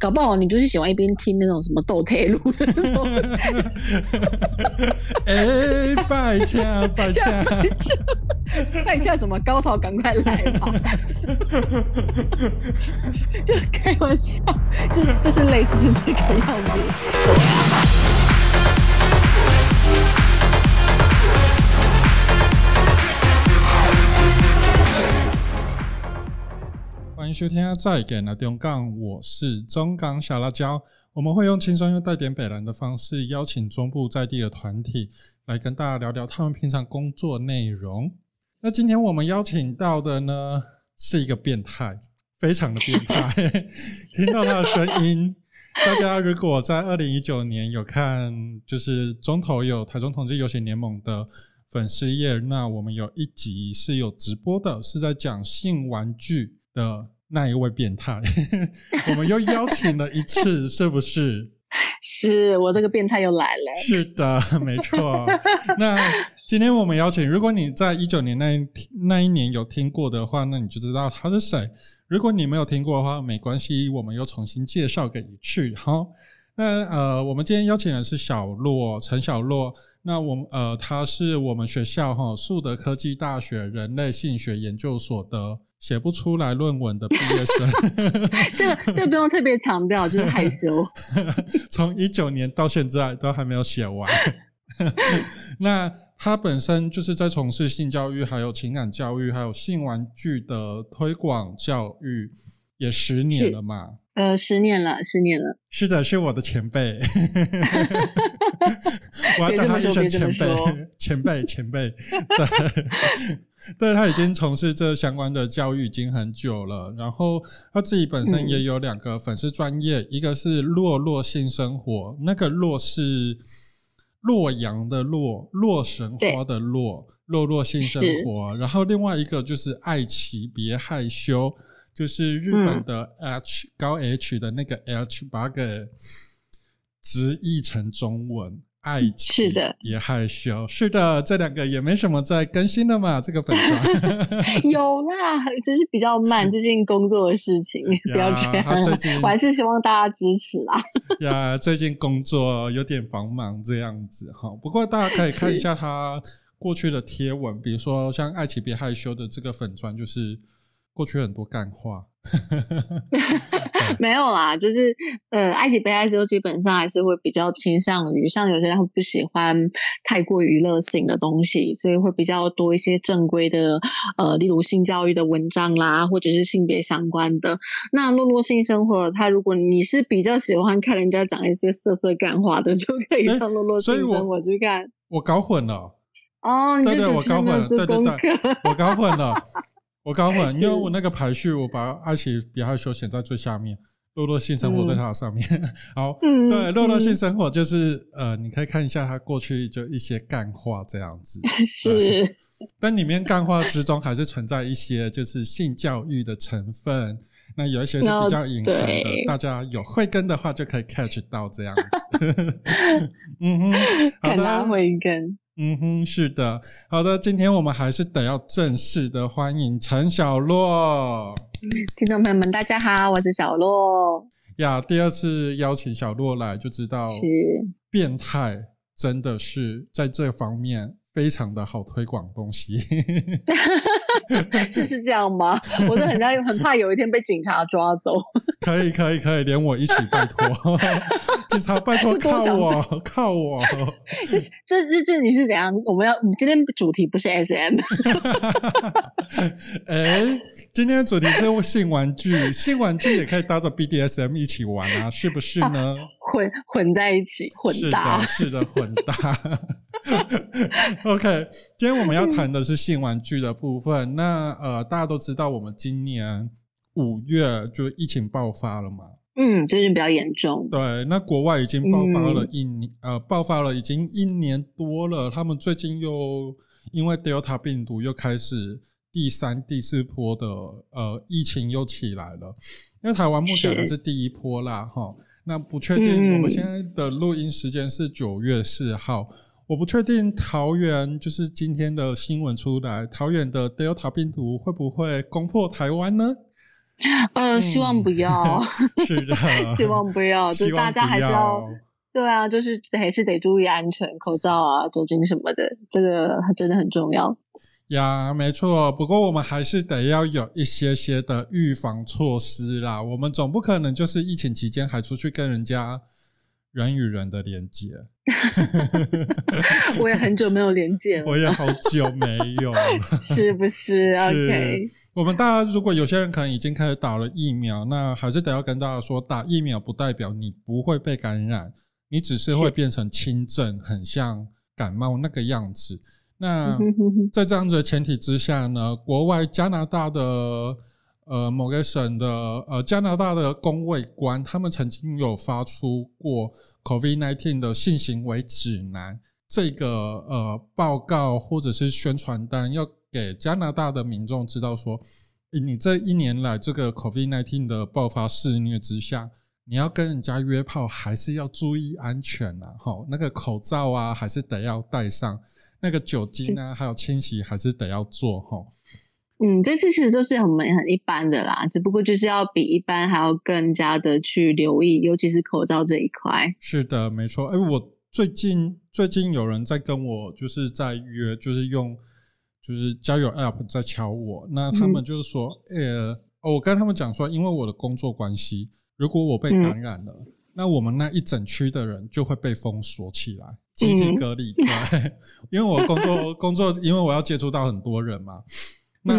搞不好你就是喜欢一边听那种什么斗退路的那种，哎，拜恰拜恰，拜恰 什么高潮赶快来吧，就开玩笑，就就是类似这个样子。迎收听《再给那中港》，我是中港小辣椒。我们会用轻松又带点北蓝的方式，邀请中部在地的团体来跟大家聊聊他们平常工作内容。那今天我们邀请到的呢，是一个变态，非常的变态。听到他的声音，大家如果在二零一九年有看，就是中头有台中同志游行联盟的粉丝页，那我们有一集是有直播的，是在讲性玩具。的那一位变态，我们又邀请了一次，是不是？是我这个变态又来了。是的，没错。那今天我们邀请，如果你在一九年那那一年有听过的话，那你就知道他是谁；如果你没有听过的话，没关系，我们又重新介绍给你去。好，那呃，我们今天邀请的是小洛陈小洛。那我们呃，他是我们学校哈树德科技大学人类性学研究所的。写不出来论文的毕业生，这个这个不用特别强调，就是害羞。从一九年到现在都还没有写完。那他本身就是在从事性教育、还有情感教育、还有性玩具的推广教育，也十年了嘛？呃，十年了，十年了。是的，是我的前辈。我要叫他一声前辈，前辈，前辈。对。对他已经从事这相关的教育已经很久了，然后他自己本身也有两个粉丝专业，一个是洛洛性生活，那个洛是洛阳的洛，洛神花的洛，洛洛性生活，然后另外一个就是爱奇别害羞，就是日本的 H 高 H 的那个 H，把给直译成中文。爱情是的，也害羞是的，这两个也没什么在更新的嘛。这个粉妆 有啦，只是比较慢，最近工作的事情不要这样。我还是希望大家支持啦。呀，最近工作有点繁忙这样子哈。不过大家可以看一下他过去的贴文，比如说像爱情别害羞的这个粉砖，就是过去很多干话。没有啦，就是呃，埃及悲哀之后，基本上还是会比较倾向于，像有些人会不喜欢太过娱乐性的东西，所以会比较多一些正规的，呃，例如性教育的文章啦，或者是性别相关的。那落落性生活，它如果你是比较喜欢看人家讲一些色色干话的，就可以上落落性生活去看。我搞混了哦，对对，我搞混了，对对对，我搞混了。我刚问，因为我那个排序，我把阿奇比较休闲在最下面，洛洛性生活在它的上面。好，对，洛洛性生活就是呃，你可以看一下他过去就一些干话这样子。是，但里面干话之中还是存在一些就是性教育的成分，那有一些是比较隐含的，大家有慧根的话就可以 catch 到这样子。嗯哼，好的，慧根。嗯哼，是的，好的，今天我们还是得要正式的欢迎陈小洛。听众朋友们，大家好，我是小洛。呀，第二次邀请小洛来，就知道是变态，真的是在这方面。非常的好推广东西，是是这样吗？我是很怕很怕有一天被警察抓走。可以可以可以，连我一起拜托，警察拜托靠我靠我。这这这这你是怎样？我们要今天主题不是 S M。哎，今天的主题是性玩具，性玩具也可以搭着 B D S M 一起玩啊，是不是呢？混混在一起，混搭，是的，混搭。OK，今天我们要谈的是性玩具的部分。那呃，大家都知道，我们今年五月就疫情爆发了嘛？嗯，最近比较严重。对，那国外已经爆发了一年，呃，爆发了已经一年多了。他们最近又因为 Delta 病毒又开始第三、第四波的呃疫情又起来了。因为台湾目前还是第一波啦，哈。那不确定，我们现在的录音时间是九月四号。我不确定桃园就是今天的新闻出来，桃园的 Delta 病毒会不会攻破台湾呢？呃，希望不要，是的，希望不要，就大家还是要。对啊，就是还是得注意安全，口罩啊、酒精什么的，这个真的很重要。呀，没错。不过我们还是得要有一些些的预防措施啦。我们总不可能就是疫情期间还出去跟人家人与人的连接。我也很久没有连接了，我也好久没有，是不是？OK。我们大家如果有些人可能已经开始打了疫苗，那还是得要跟大家说，打疫苗不代表你不会被感染。你只是会变成轻症，很像感冒那个样子。那在这样子的前提之下呢，国外加拿大的呃某个省的呃加拿大的公卫官，他们曾经有发出过 COVID-19 的性行为指南这个呃报告或者是宣传单，要给加拿大的民众知道说，你这一年来这个 COVID-19 的爆发肆虐之下。你要跟人家约炮，还是要注意安全呐？哈，那个口罩啊，还是得要戴上；那个酒精啊，还有清洗，还是得要做。哈，嗯，这其实都是很很一般的啦，只不过就是要比一般还要更加的去留意，尤其是口罩这一块。是的，没错。哎，我最近最近有人在跟我，就是在约，就是用就是交友 App 在敲我。那他们就是说，呃，我跟他们讲说，因为我的工作关系。如果我被感染了，那我们那一整区的人就会被封锁起来，集体隔离。对，因为我工作 工作，因为我要接触到很多人嘛，那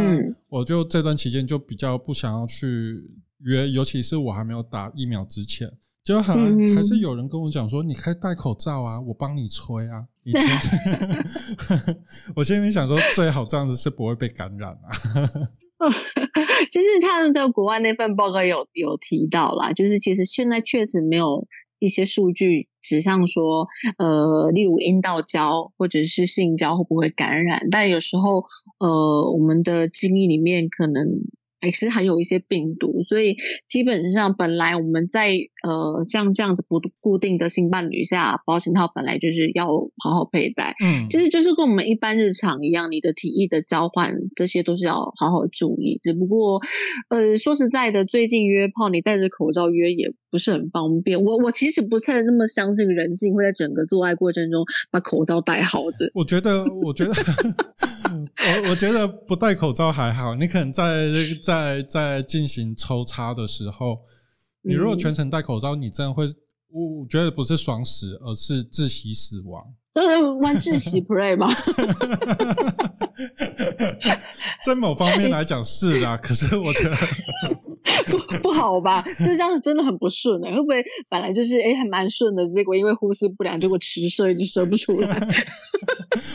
我就这段期间就比较不想要去约，尤其是我还没有打疫苗之前，就还还是有人跟我讲说，你可以戴口罩啊，我帮你吹啊。你 我心里想说，最好这样子是不会被感染啊。就是他们在国外那份报告有有提到啦，就是其实现在确实没有一些数据指向说，呃，例如阴道交或者是性交会不会感染，但有时候，呃，我们的经历里面可能。还是含有一些病毒，所以基本上本来我们在呃像这样子不固定的性伴侣下，保险套本来就是要好好佩戴，嗯，就是就是跟我们一般日常一样，你的体液的交换这些都是要好好注意。只不过，呃，说实在的，最近约炮你戴着口罩约也不是很方便。我我其实不太那么相信人性会在整个做爱过程中把口罩戴好的。我觉得，我觉得。我我觉得不戴口罩还好，你可能在在在进行抽插的时候，你如果全程戴口罩，你真的会，我觉得不是爽死，而是窒息死亡。就是玩窒息 play 吗？在某方面来讲是啦，可是我觉得 不不好吧？就这样子真的很不顺哎，会不会本来就是哎还蛮顺的，结果因为呼吸不良，结果迟射一直射不出来，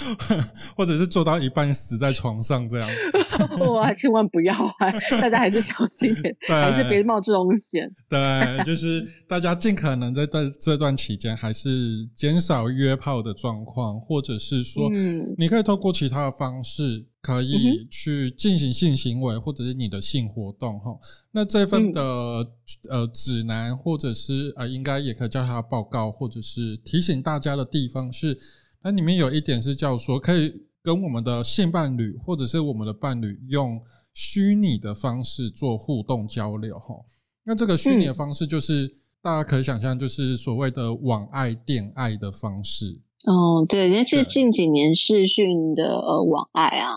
或者是做到一半死在床上这样？哇，千万不要啊！大家还是小心点，还是别冒这种险。对，就是大家尽可能在在这段期间，还是减少约炮的状况，或者是说，你可以透过其他的方式。可以去进行性行为，或者是你的性活动哈。那这份的呃指南，或者是呃，应该也可以叫它报告，或者是提醒大家的地方是，那里面有一点是叫说，可以跟我们的性伴侣，或者是我们的伴侣用虚拟的方式做互动交流哈。那这个虚拟的方式，就是大家可以想象，就是所谓的网爱、电爱的方式。哦，对，因为其实近几年视讯的呃网爱啊，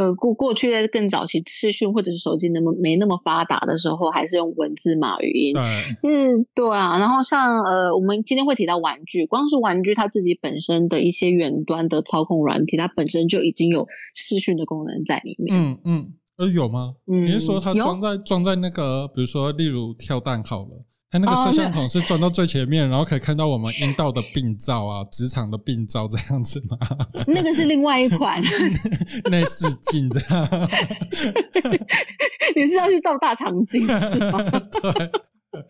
呃过过去在更早期视讯或者是手机那么没那么发达的时候，还是用文字嘛语音，嗯，对啊。然后像呃我们今天会提到玩具，光是玩具它自己本身的一些远端的操控软体，它本身就已经有视讯的功能在里面。嗯嗯，呃有吗？你是说它装在装在那个，比如说例如跳蛋好了。它那个摄像头是转到最前面，然后可以看到我们阴道的病灶啊，直肠的病灶这样子吗？那个是另外一款 内视镜，这样。你是要去照大肠镜是吗？对。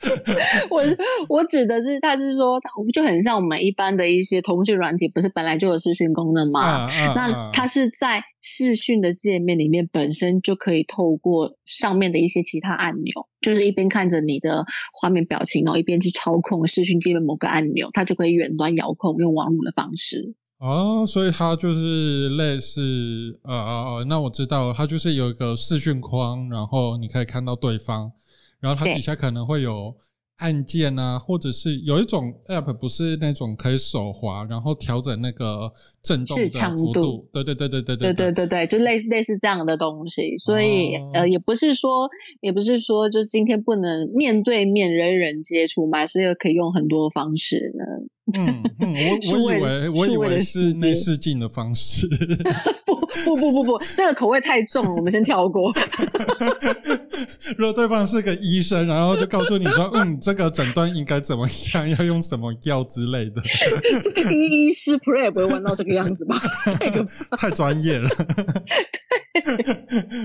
我我指的是，他是说，就很像我们一般的一些通讯软体，不是本来就有视讯功能吗？那它是在视讯的界面里面本身就可以透过上面的一些其他按钮，就是一边看着你的画面表情，然后一边去操控视讯界面某个按钮，它就可以远端遥控用网络的方式。哦，所以它就是类似呃呃呃，那我知道了，它就是有一个视讯框，然后你可以看到对方，然后它底下可能会有按键啊，或者是有一种 app 不是那种可以手滑，然后调整那个震动的幅度，对对对对对对对。对对，就类似类似这样的东西，所以、哦。呃，也不是说也不是说，就今天不能面对面人人接触嘛，是有可以用很多方式呢。嗯嗯，我 我以位为我以为是内视镜的方式。不不不不不，这个口味太重了，我们先跳过。如果对方是个医生，然后就告诉你说，嗯，这个诊断应该怎么样，要用什么药之类的，医医师 Pre 也不会玩到这个样子吧？太专业了。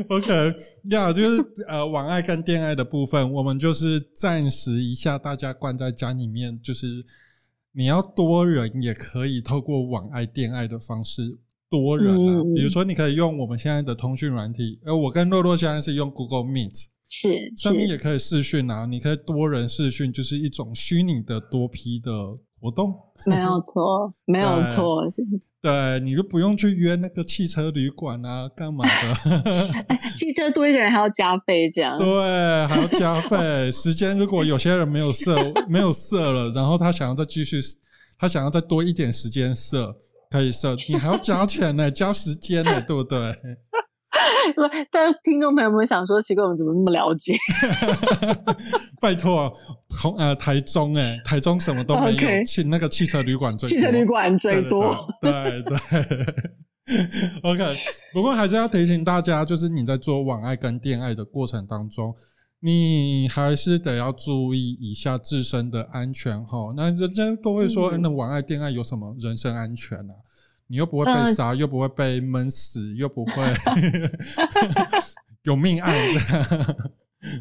OK，呀、就是呃，网爱跟恋爱的部分，我们就是暂时一下，大家关在家里面，就是你要多人也可以透过网爱、电爱的方式。多人啊，嗯比如说你可以用我们现在的通讯软体，而，我跟洛洛现在是用 Google Meet，是是，上面也可以视讯啊，你可以多人视讯，就是一种虚拟的多批的活动。没有错，没有错。对，你就不用去约那个汽车旅馆啊，干嘛的？汽车多一个人还要加费，这样。对，还要加费。时间如果有些人没有设，没有设了，然后他想要再继续，他想要再多一点时间设，可以设，你还要加钱呢，加时间呢，对不对？不，但听众朋友们想说，奇怪，我们怎么那么了解？拜托，同呃台中哎，台中什么都没有汽那个汽车旅馆最多汽车旅馆最多。对对对。OK，不过还是要提醒大家，就是你在做网爱跟恋爱的过程当中，你还是得要注意一下自身的安全哈。那人家都会说，嗯那网爱恋爱有什么人身安全啊？你又不会被嗯杀，又不会被闷死，又不会 有命案这样。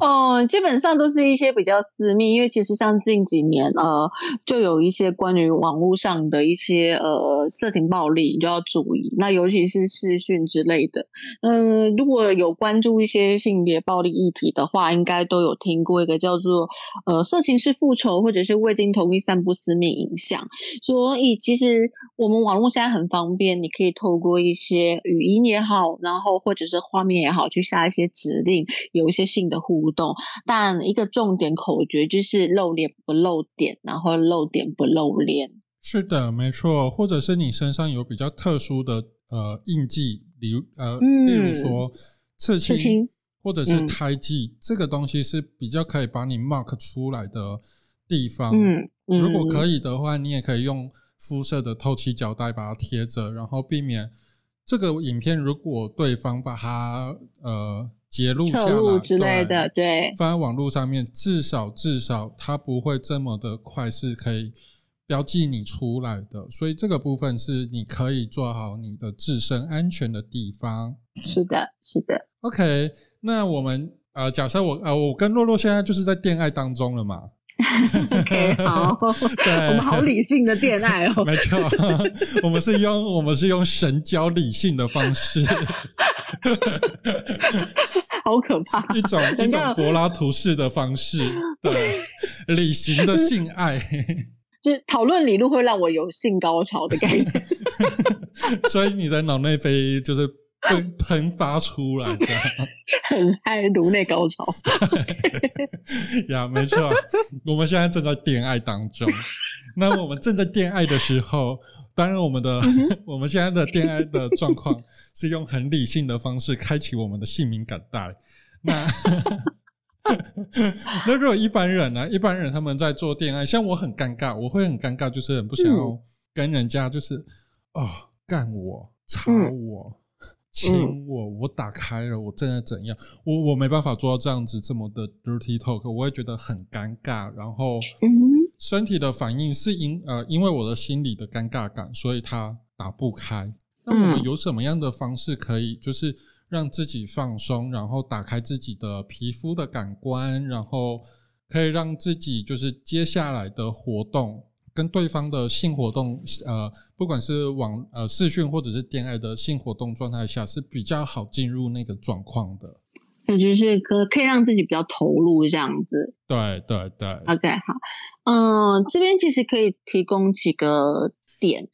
哦，基本上都是一些比较私密，因为其实像近几年呃，就有一些关于网络上的一些呃色情暴力，你就要注意。那尤其是视讯之类的，嗯、如果有关注一些性别暴力议题的话，应该都有听过一个叫做呃色情是复仇，或者是未经同意散布私密影像。所以其实我们网络现在很方便，你可以透过一些语音也好，然后或者是画面也好，去下一些指令，有一些性的互动。但一个重点口诀就是露脸不露点，然后露点不露脸。是的，没错，或者是你身上有比较特殊的呃印记，比如呃，嗯例如说刺青，刺青或者是嗯胎记，这个东西是比较可以把你 mark 出来的地方。嗯嗯，如果可以，以的话，你也可以用肤色的透气胶带把它贴着，然后避免这个影片如果对方把它呃截录下来之类的，对，放在网络上面，至少至少它不会这么的快是可以标记你出来的，所以这个部分是你可以做好你的自身安全的地方。是的，是的。OK，那我们呃，假设我呃，我跟洛洛现在就是在恋爱当中了嘛，OK，好，我们好理性的恋爱哦。没错，我们是用我们是用神交理性的方式，好可怕！一种一种柏拉图式的方式，对，理性的性爱。就是讨论理论会让我有性高潮的感觉。所以你的脑内啡就是喷喷发出来，这样 很爱颅内高潮。呀，没错。我们现在正在恋爱当中，那我们正在恋爱的时候，当然我们的、我们现在的恋爱的状况是用很理性的方式开启我们的性敏感带。那那如果一般人呢、一般人他们在做恋爱，像我很尴尬，我会很尴尬，就是很不想要跟人家就是、哦干我、插我、亲我，我打开了，我正在怎样，我我没办法做到这样子这么的 dirty talk，我会觉得很尴尬，然后嗯身体的反应是因呃因为我的心理的尴尬感，所以它打不开。那我们嗯。有什么样的方式可以就是让自己放松，然后打开自己的皮肤的感官，然后可以让自己就是接下来的活动跟对方的性活动，呃，不管是网呃视讯或者是恋爱的性活动状态下是比较好进入那个状况的。也就是可可以让自己比较投入这样子。对对对，OK，好，嗯，这边其实可以提供几个点。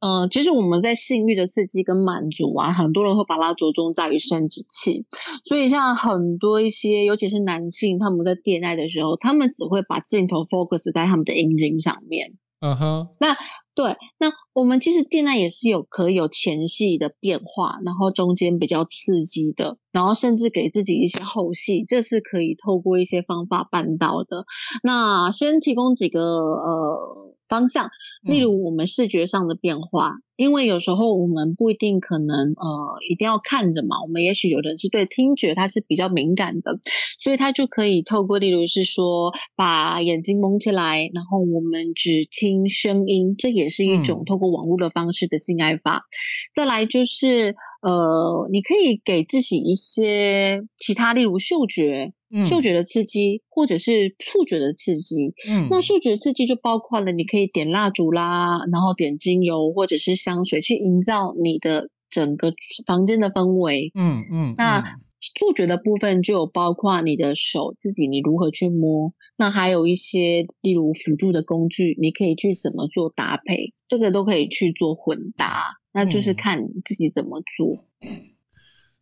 呃，其实我们在性欲的刺激跟满足啊，很多人会把它着重在于生殖器，所以像很多一些，尤其是男性，他们在恋爱的时候，他们只会把镜头 focus 在他们的阴茎上面。嗯哼，那对，那我们其实恋爱也是有可以有前戏的变化，然后中间比较刺激的，然后甚至给自己一些后戏，这是可以透过一些方法办到的。那先提供几个呃。方向，例如我们视觉上的变化，因为有时候我们不一定可能呃一定要看着嘛，我们也许有的人是对听觉它是比较敏感的，所以它就可以透过例如是说把眼睛蒙起来，然后我们只听声音，这也是一种透过网络的方式的性爱法。再来就是呃，你可以给自己一些其他，例如嗅觉。嗅觉的刺激，或者是触觉的刺激。嗯，那嗅觉刺激就包括了，你可以点蜡烛啦，然后点精油或者是香水，去营造你的整个房间的氛围。嗯嗯。那触觉的部分就有包括你的手自己，你如何去摸。那还有一些例如辅助的工具，你可以去怎么做搭配，这个都可以去做混搭。那就是看你自己怎么做。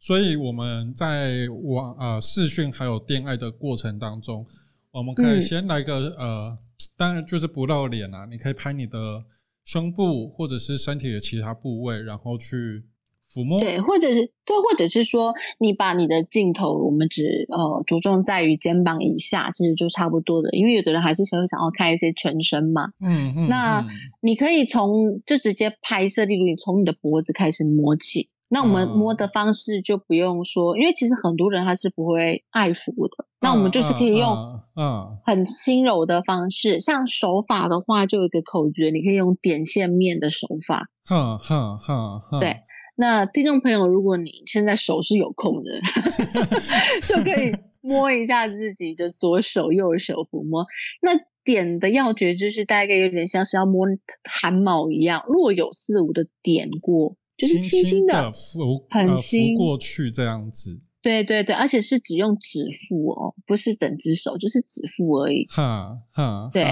所以我们在网呃视讯还有恋爱的过程当中，我们可以先来个呃，当然就是不露脸啊，你可以拍你的胸部或者是身体的其他部位，然后去抚摸。对，或者是对，或者是说你把你的镜头，我们只呃着重在于肩膀以下，其实就差不多的，因为有的人还是想想要看一些全身嘛。嗯嗯。那你可以从就直接拍摄，例如你从你的脖子开始摸起。那我们摸的方式就不用说，因为其实很多人他是不会爱抚的。那我们就是可以用嗯很轻柔的方式，像手法的话，就有一个口诀，你可以用点线面的手法。哼哼哼。对，那听众朋友，如果你现在手是有空的，就可以 摸一下自己的左手、右手抚摸。那点的要诀就是大概有点像是要摸汗毛一样，若有似无的点过。就是轻轻的拂，很轻过去这样子。对对对，而且是只用指腹哦，不是整只手，就是指腹而已。哈哈。对，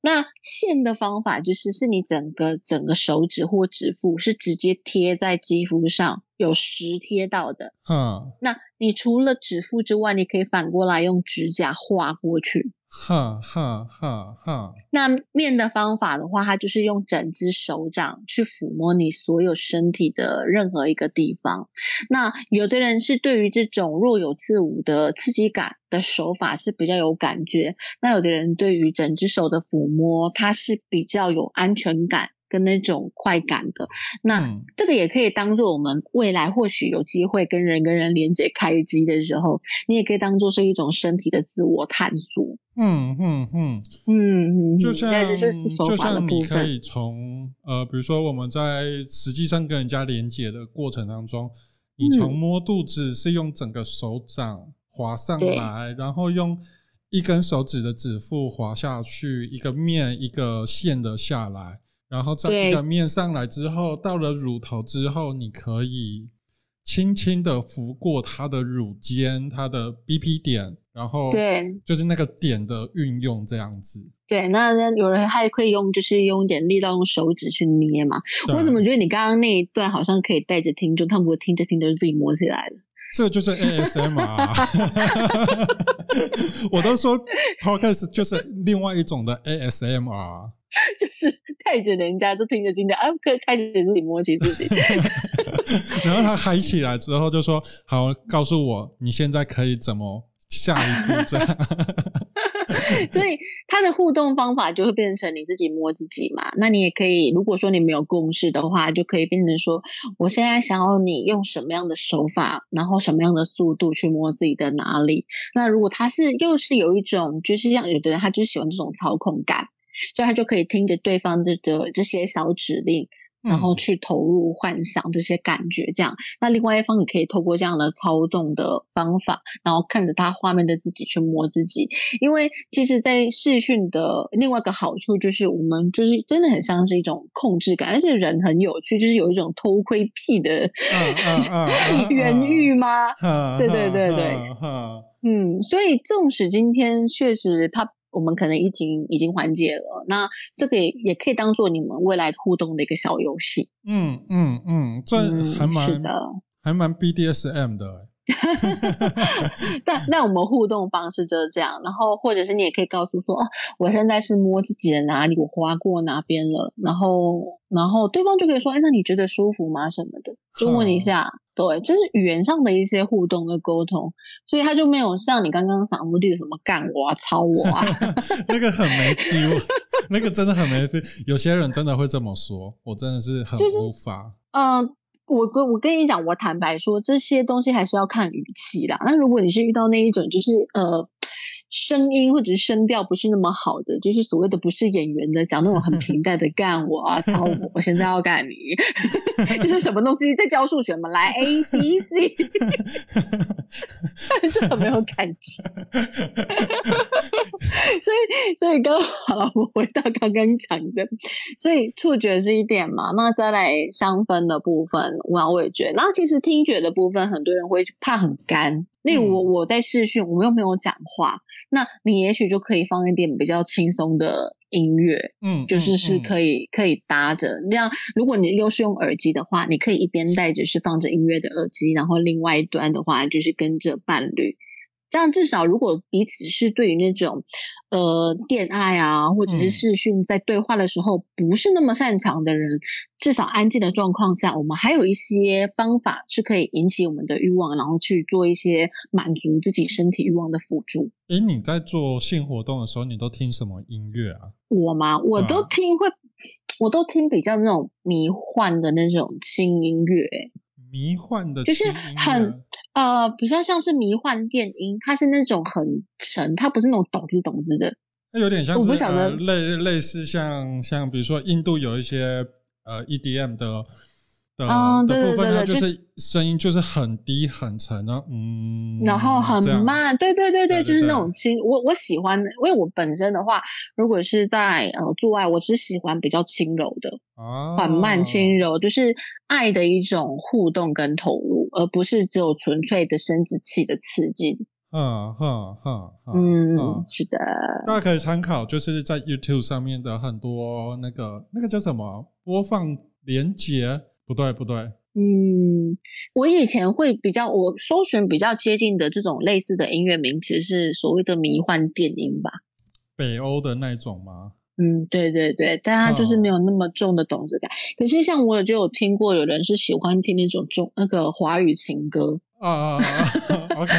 那线的方法就是是你整个整个手指或指腹是直接贴在肌肤上，有实贴到的。嗯。那你除了指腹之外，你可以反过来用指甲划过去。哈哈哈哈那面的方法的话，它就是用整只手掌去抚摸你所有身体的任何一个地方。那有的人是对于这种若有似无的刺激感的手法是比较有感觉，那有的人对于整只手的抚摸，它是比较有安全感。跟那种快感的，那这个也可以当做我们未来或许有机会跟人跟人连接开机的时候，你也可以当做是一种身体的自我探索。嗯嗯嗯嗯嗯，就像就像你可以从呃，比如说我们在实际上跟人家连接的过程当中，你从摸肚子是用整个手掌滑上来，然后用一根手指的指腹滑下去，一个面一个线的下来。然后在一个面上来之后，到了乳头之后，你可以轻轻的拂过它的乳尖，它的 BP 点，然后对，就是那个点的运用这样子。对，那有人还可以用，就是用一点力道，用手指去捏嘛。我怎么觉得你刚刚那一段好像可以带着听众，他们会听着听着自己摸起来了。这就是 ASM 啊！我都说 Podcast 就是另外一种的 ASM r 就是带着人家就听着听着啊，可以开始自己摸起自己。然后他嗨起来之后就说：“好，告诉我你现在可以怎么下一步。”这样。所以他的互动方法就会变成你自己摸自己嘛。那你也可以，如果说你没有共识的话，就可以变成说：我现在想要你用什么样的手法，然后什么样的速度去摸自己的哪里。那如果他是又是有一种，就是像有的人他就喜欢这种操控感。所以他就可以听着对方的的这些小指令，然后去投入幻想这些感觉，这样。那另外一方也可以透过这样的操纵的方法，然后看着他画面的自己去摸自己。因为其实，在视讯的另外一个好处就是，我们就是真的很像是一种控制感，而且人很有趣，就是有一种偷窥癖的 原欲吗？对对对对，嗯，所以纵使今天确实他。我们可能已经已经缓解了。那这个也也可以当做你们未来互动的一个小游戏。嗯嗯嗯，这还蛮是的。还蛮 BDSM 的。但那我们互动方式就是这样，然后或者是你也可以告诉说，哦，我现在是摸自己的哪里，我划过哪边了，然后然后对方就可以说，哎，那你觉得舒服吗？什么的，就问一下，对，这是语言上的一些互动的沟通，所以他就没有像你刚刚讲目的什么干我啊、操我啊，那个很没 feel，那个真的很没 feel，有些人真的会这么说，我真的是很无法，嗯。我跟我跟你讲，我坦白说，这些东西还是要看语气的。那如果你是遇到那一种，就是呃。声音或者是声调不是那么好的，就是所谓的不是演员的，讲那种很平淡的干我啊，操我，我现在要干你，就是什么东西在教数学嘛，来 A B C，就很没有感觉。所以，所以刚好了，我回到刚刚讲的，所以触觉是一点嘛，那再来香氛的部分，我我也觉得，然后其实听觉的部分，很多人会怕很干。例如我我在视讯，我们又没有讲话，那你也许就可以放一点比较轻松的音乐，嗯，就是是可以可以搭着。那样如果你又是用耳机的话，你可以一边戴着是放着音乐的耳机，然后另外一端的话就是跟着伴侣。这样至少，如果彼此是对于那种呃恋爱啊，或者是视讯在对话的时候不是那么擅长的人，至少安静的状况下，我们还有一些方法是可以引起我们的欲望，然后去做一些满足自己身体欲望的辅助。诶，你在做性活动的时候，你都听什么音乐啊？我吗？我都听会，我都听比较那种迷幻的那种轻音乐。迷幻的，就是很呃，比较像是迷幻电音，它是那种很沉，它不是那种懂之懂之的，它有点像是类类似像像比如说印度有一些呃 EDM 的。的的部分呢，就是声音就是很低很沉啊，嗯，然后很慢，对对对对，就是那种轻。我我喜欢，因为我本身的话，如果是在呃做爱，我是喜欢比较轻柔的，缓慢轻柔，就是爱的一种互动跟投入，而不是只有纯粹的生殖器的刺激。嗯哼哼，嗯，是的，大家可以参考，就是在 YouTube 上面的很多那个那个叫什么播放连接。不对，不对。嗯，我以前会比较，我搜寻比较接近的这种类似的音乐名词是所谓的迷幻电音吧？北欧的那种吗？嗯，对对对，但它就是没有那么重的懂子感。可是像我就有听过，有人是喜欢听那种中那个华语情歌啊啊啊！OK，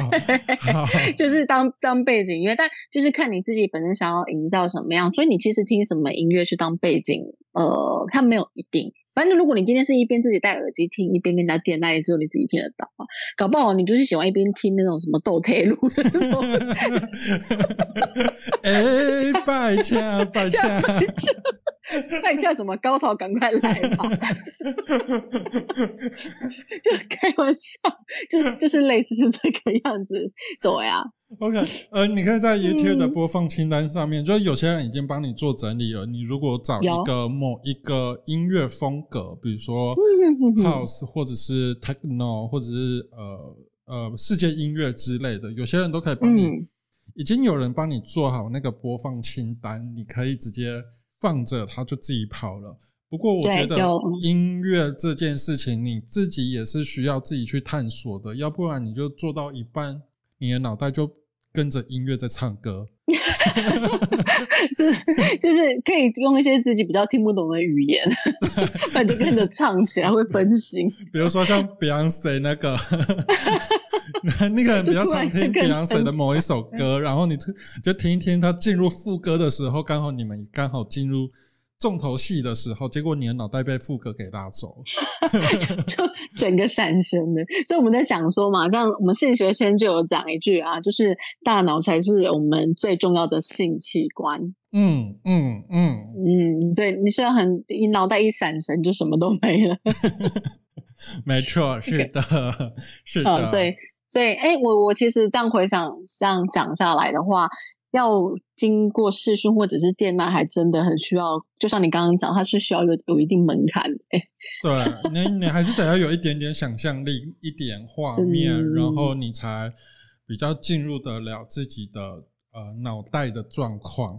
好，就是当当背景音乐，但就是看你自己本身想要营造什么样，所以你其实听什么音乐去当背景，呃，它没有一定。反正如果你今天是一边自己戴耳机听，一边跟人家点，那也只有你自己听得到啊。搞不好你就是喜欢一边听那种什么斗退路。哎，拜恰拜恰，拜 恰什么高潮赶快来吧！就开玩笑，就就是类似是这个样子，对啊。OK，呃，你可以在 YouTube 的播放清单上面，就是有些人已经帮你做整理了。你如果找一个某一个音乐风格，比如说 House 或者是 Techno 或者是呃呃世界音乐之类的，有些人都可以帮你。已经有人帮你做好那个播放清单，你可以直接放着，它就自己跑了。不过我觉得音乐这件事情，你自己也是需要自己去探索的，要不然你就做到一半，你的脑袋就。跟着音乐在唱歌，是就是可以用一些自己比较听不懂的语言，反正跟着唱起来会分心。比如说像 Beyonce 那个，那个人比较常听 Beyonce 的某一首歌，然后你就听一听他进入副歌的时候，刚好你们刚好进入。重头戏的时候，结果你的脑袋被副歌给拉走，就整个闪身的。所以我们在想说嘛，像我们性学先就有讲一句啊，就是大脑才是我们最重要的性器官。嗯嗯嗯嗯，所以你是很你脑袋一闪神就什么都没了。没错，是的，是的。所以所以哎，我我其实这样回想，这样讲下来的话。要经过视讯或者是电脑，还真的很需要。就像你刚刚讲，它是需要有有一定门槛。哎，对你，你还是得要有一点点想象力，一点画面，然后你才比较进入得了自己的呃脑袋的状况。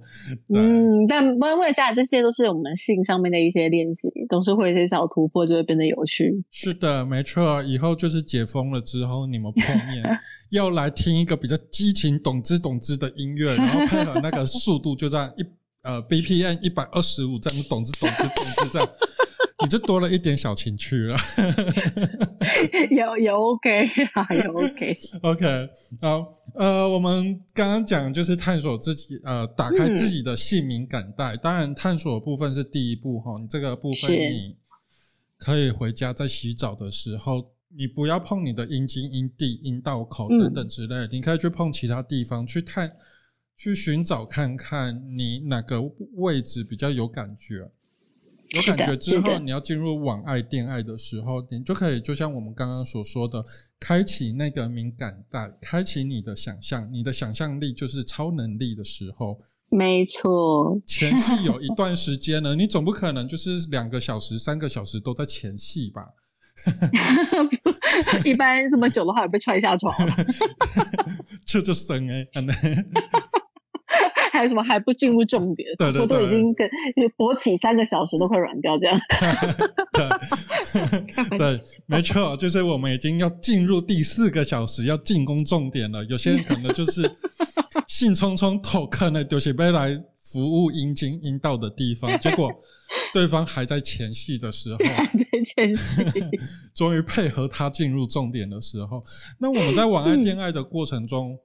嗯，但不会加这些都是我们性上面的一些练习，都是会一些小突破，就会变得有趣。是的，没错，以后就是解封了之后，你们碰面 要来听一个比较激情、懂之懂之的音乐，然后配合那个速度，就在一呃 BPM 一百二十五这样，懂之懂之懂之这样。你就多了一点小情趣了，有有 OK 啊，有 OK OK 好，呃，我们刚刚讲就是探索自己，呃，打开自己的姓名感带。当然，探索部分是第一步哈，你这个部分你可以回家在洗澡的时候，你不要碰你的阴茎、阴蒂、阴道口等等之类，你可以去碰其他地方去探，去寻找看看你哪个位置比较有感觉。有感觉之后，你要进入网爱、恋爱的时候，你就可以就像我们刚刚所说的，开启那个敏感带，开启你的想象，你的想象力就是超能力的时候。没错，前戏有一段时间呢，你总不可能就是两个小时、三个小时都在前戏吧？一般这么久的话，被踹下床了。这就生哎，还有什么还不进入重点？对对我都已经跟 勃起三个小时都快软掉这样。对，没错，就是我们已经要进入第四个小时，要进攻重点了。有些人可能就是兴冲冲偷看了丢些杯来服务阴茎阴道的地方，结果对方还在前戏的时候，在前戏，终于配合他进入重点的时候，那我们在晚爱恋爱的过程中。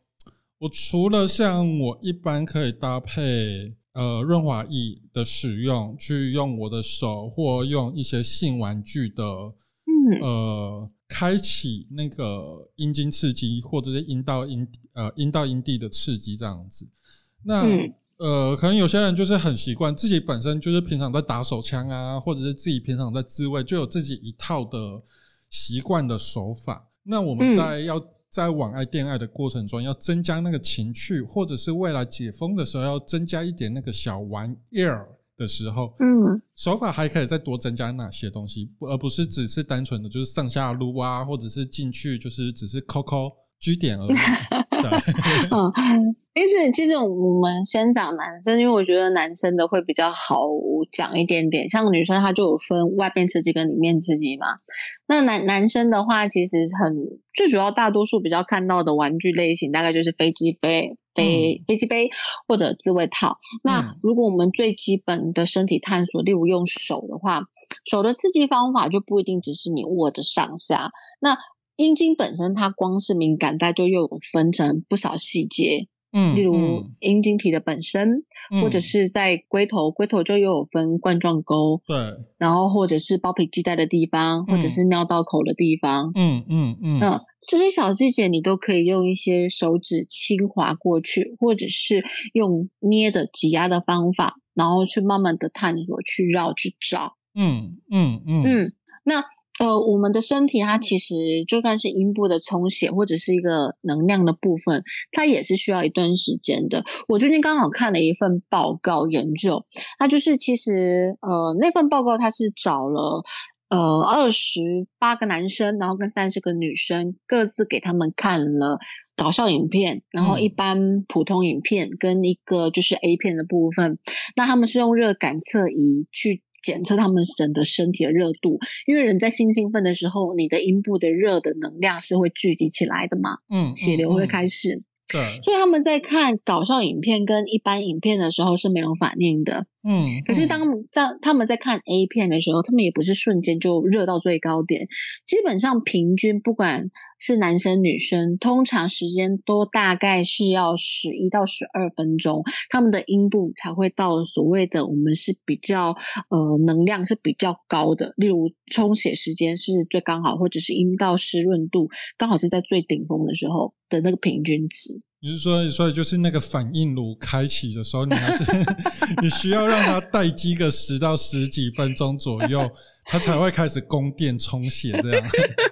我除了像我一般可以搭配呃润滑液的使用，去用我的手或用一些性玩具的，呃，开启那个阴茎刺激或者是阴道阴呃阴道阴蒂的刺激这样子。那呃，可能有些人就是很习惯自己本身就是平常在打手枪啊，或者是自己平常在自慰，就有自己一套的习惯的手法。那我们在要。在网爱恋爱的过程中，要增加那个情趣，或者是未来解封的时候，要增加一点那个小玩意儿的时候，嗯，手法还可以再多增加哪些东西，而不是只是单纯的就是上下撸啊，或者是进去就是只是抠抠 G 点而已。嗯，其实其实我们先讲男生，因为我觉得男生的会比较好讲一点点。像女生，她就有分外边刺激跟里面刺激嘛。那男男生的话，其实很最主要，大多数比较看到的玩具类型，大概就是飞机飞飞飞机杯或者自慰套。那如果我们最基本的身体探索，例如用手的话，手的刺激方法就不一定只是你握着上下。那阴茎本身，它光是敏感带就又有分成不少细节，嗯，例如阴茎体的本身，或者是在龟头，龟头就又有分冠状沟，对，然后或者是包皮系带的地方，或者是尿道口的地方，嗯嗯嗯，那这些小细节你都可以用一些手指轻划过去，或者是用捏的挤压的方法，然后去慢慢的探索、去绕、去找，嗯嗯嗯嗯，那。呃，我们的身体它其实就算是阴部的充血或者是一个能量的部分，它也是需要一段时间的。我最近刚好看了一份报告研究，它就是其实呃那份报告它是找了呃二十八个男生，然后跟三十个女生，各自给他们看了搞笑影片，然后一般普通影片跟一个就是 A 片的部分，那他们是用热感测仪去。检测他们整个身体的热度，因为人在性兴奋的时候，你的阴部的热的能量是会聚集起来的嘛，嗯，血流会开始。对，所以他们在看搞笑影片跟一般影片的时候是没有反应的。嗯，可是当在他们在看 A 片的时候，他们也不是瞬间就热到最高点，基本上平均不管是男生女生，通常时间都大概是要十一到十二分钟，他们的阴部才会到所谓的我们是比较呃能量是比较高的，例如充血时间是最刚好，或者是阴道湿润度刚好是在最顶峰的时候的那个平均值。你是说，所以就是那个反应炉开启的时候，你还是 你需要让它待机个十到十几分钟左右，它才会开始供电充血这样。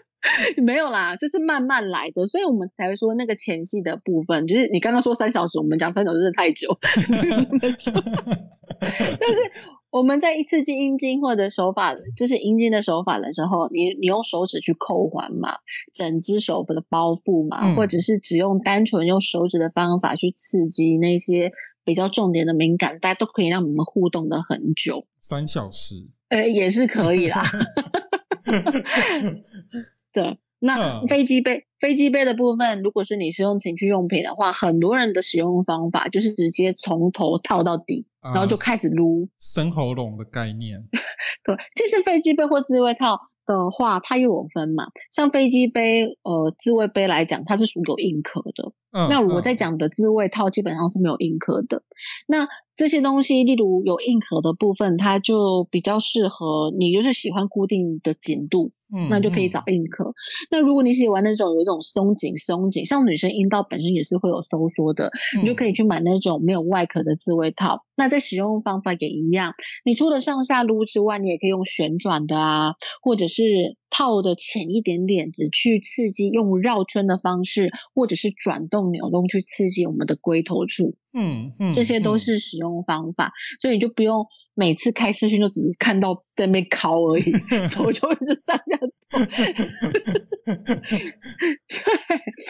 没有啦，就是慢慢来的，所以我们才会说那个前戏的部分，就是你刚刚说三小时，我们讲三小时太久。但 是我们在一刺激阴茎或者手法，就是阴茎的手法的时候，你你用手指去扣环嘛，整只手的包覆嘛，嗯或者是只用单纯用手指的方法去刺激那些比较重点的敏感带，都可以让我们互动的很久。三小时，呃，也是可以啦。对，那嗯飞机杯飞机杯的部分，如果是你是用情趣用品的话，很多人的使用方法就是直接从头套到底，然然后就开始撸。生喉咙的概念。对，其实飞机杯或自慰套的话，它又有分嘛。像飞机杯、呃自慰杯来讲，它是属有硬壳的。嗯，那我嗯在讲的自慰套基本上是没有硬壳的。那这些东西，例如有硬壳的部分，它就比较适合你，就是喜欢固定的紧度，嗯那就可以嗯找硬壳。那如果你喜欢那种有一种松紧松紧，像女生阴道本身也是会有收缩的，你就可以以去买那种没有外壳的自慰套。那在使用方法也一样，你除了上下撸之外，你也可以用旋转的啊，或者是套的浅一点点，只去刺激用绕圈的方式，或者是转动扭动去刺激我们的龟头处，嗯嗯，这些都嗯是使用方法。所以你就不用每次开视讯就只是看到在那边敲而已，手就一直上下动。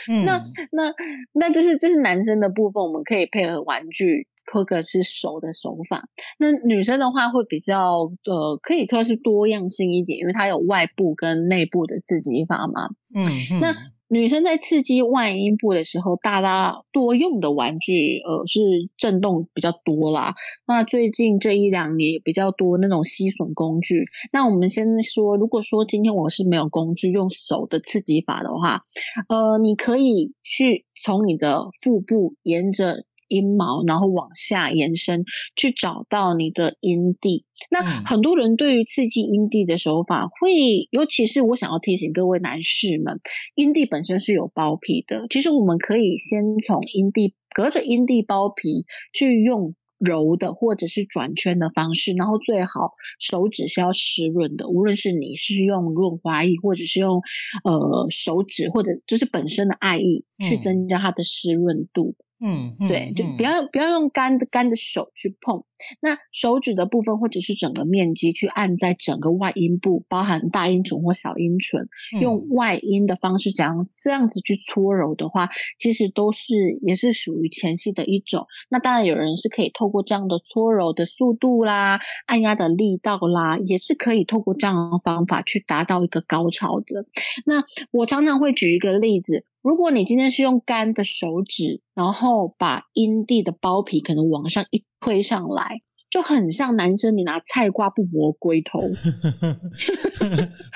嗯那那那这是这是男生的部分，我们可以配合玩具或者是手的手法。那女生的话会比较呃，可以说是多样性一点，因为它有外部跟内部的刺激法嘛。嗯嗯那女生在刺激外阴部的时候，大家多用的玩具，呃，是震动比较多啦。那最近这一两年也比较多那种吸吮工具。那我们先说，如果说今天我是没有工具，用手的刺激法的话，呃，你可以去从你的腹部沿着阴毛，然后往下延伸，去找到你的阴蒂。那嗯很多人对于刺激阴蒂的手法会，尤其是我想要提醒各位男士们，阴蒂本身是有包皮的。其实我们可以先从阴蒂隔着阴蒂包皮去用揉的或者是转圈的方式，然后最好手指是要湿润的，无论是你是用润滑液或者是用呃手指或者就是本身的爱意去嗯增加它的湿润度。嗯嗯对，就嗯不要不要用干的干的手去碰，那手指的部分或者是整个面积去按在整个外阴部，包含大阴唇或小阴唇，嗯用外阴的方式这样这样子去搓揉的话，其实都是也是属于前戏的一种。那当然有人是可以透过这样的搓揉的速度啦、按压的力道啦，也是可以透过这样的方法去达到一个高潮的。那我常常会举一个例子，如果你今天是用干的手指，然后把阴蒂的包皮可能往上一推上来，就很像男生你拿菜瓜不磨龟头。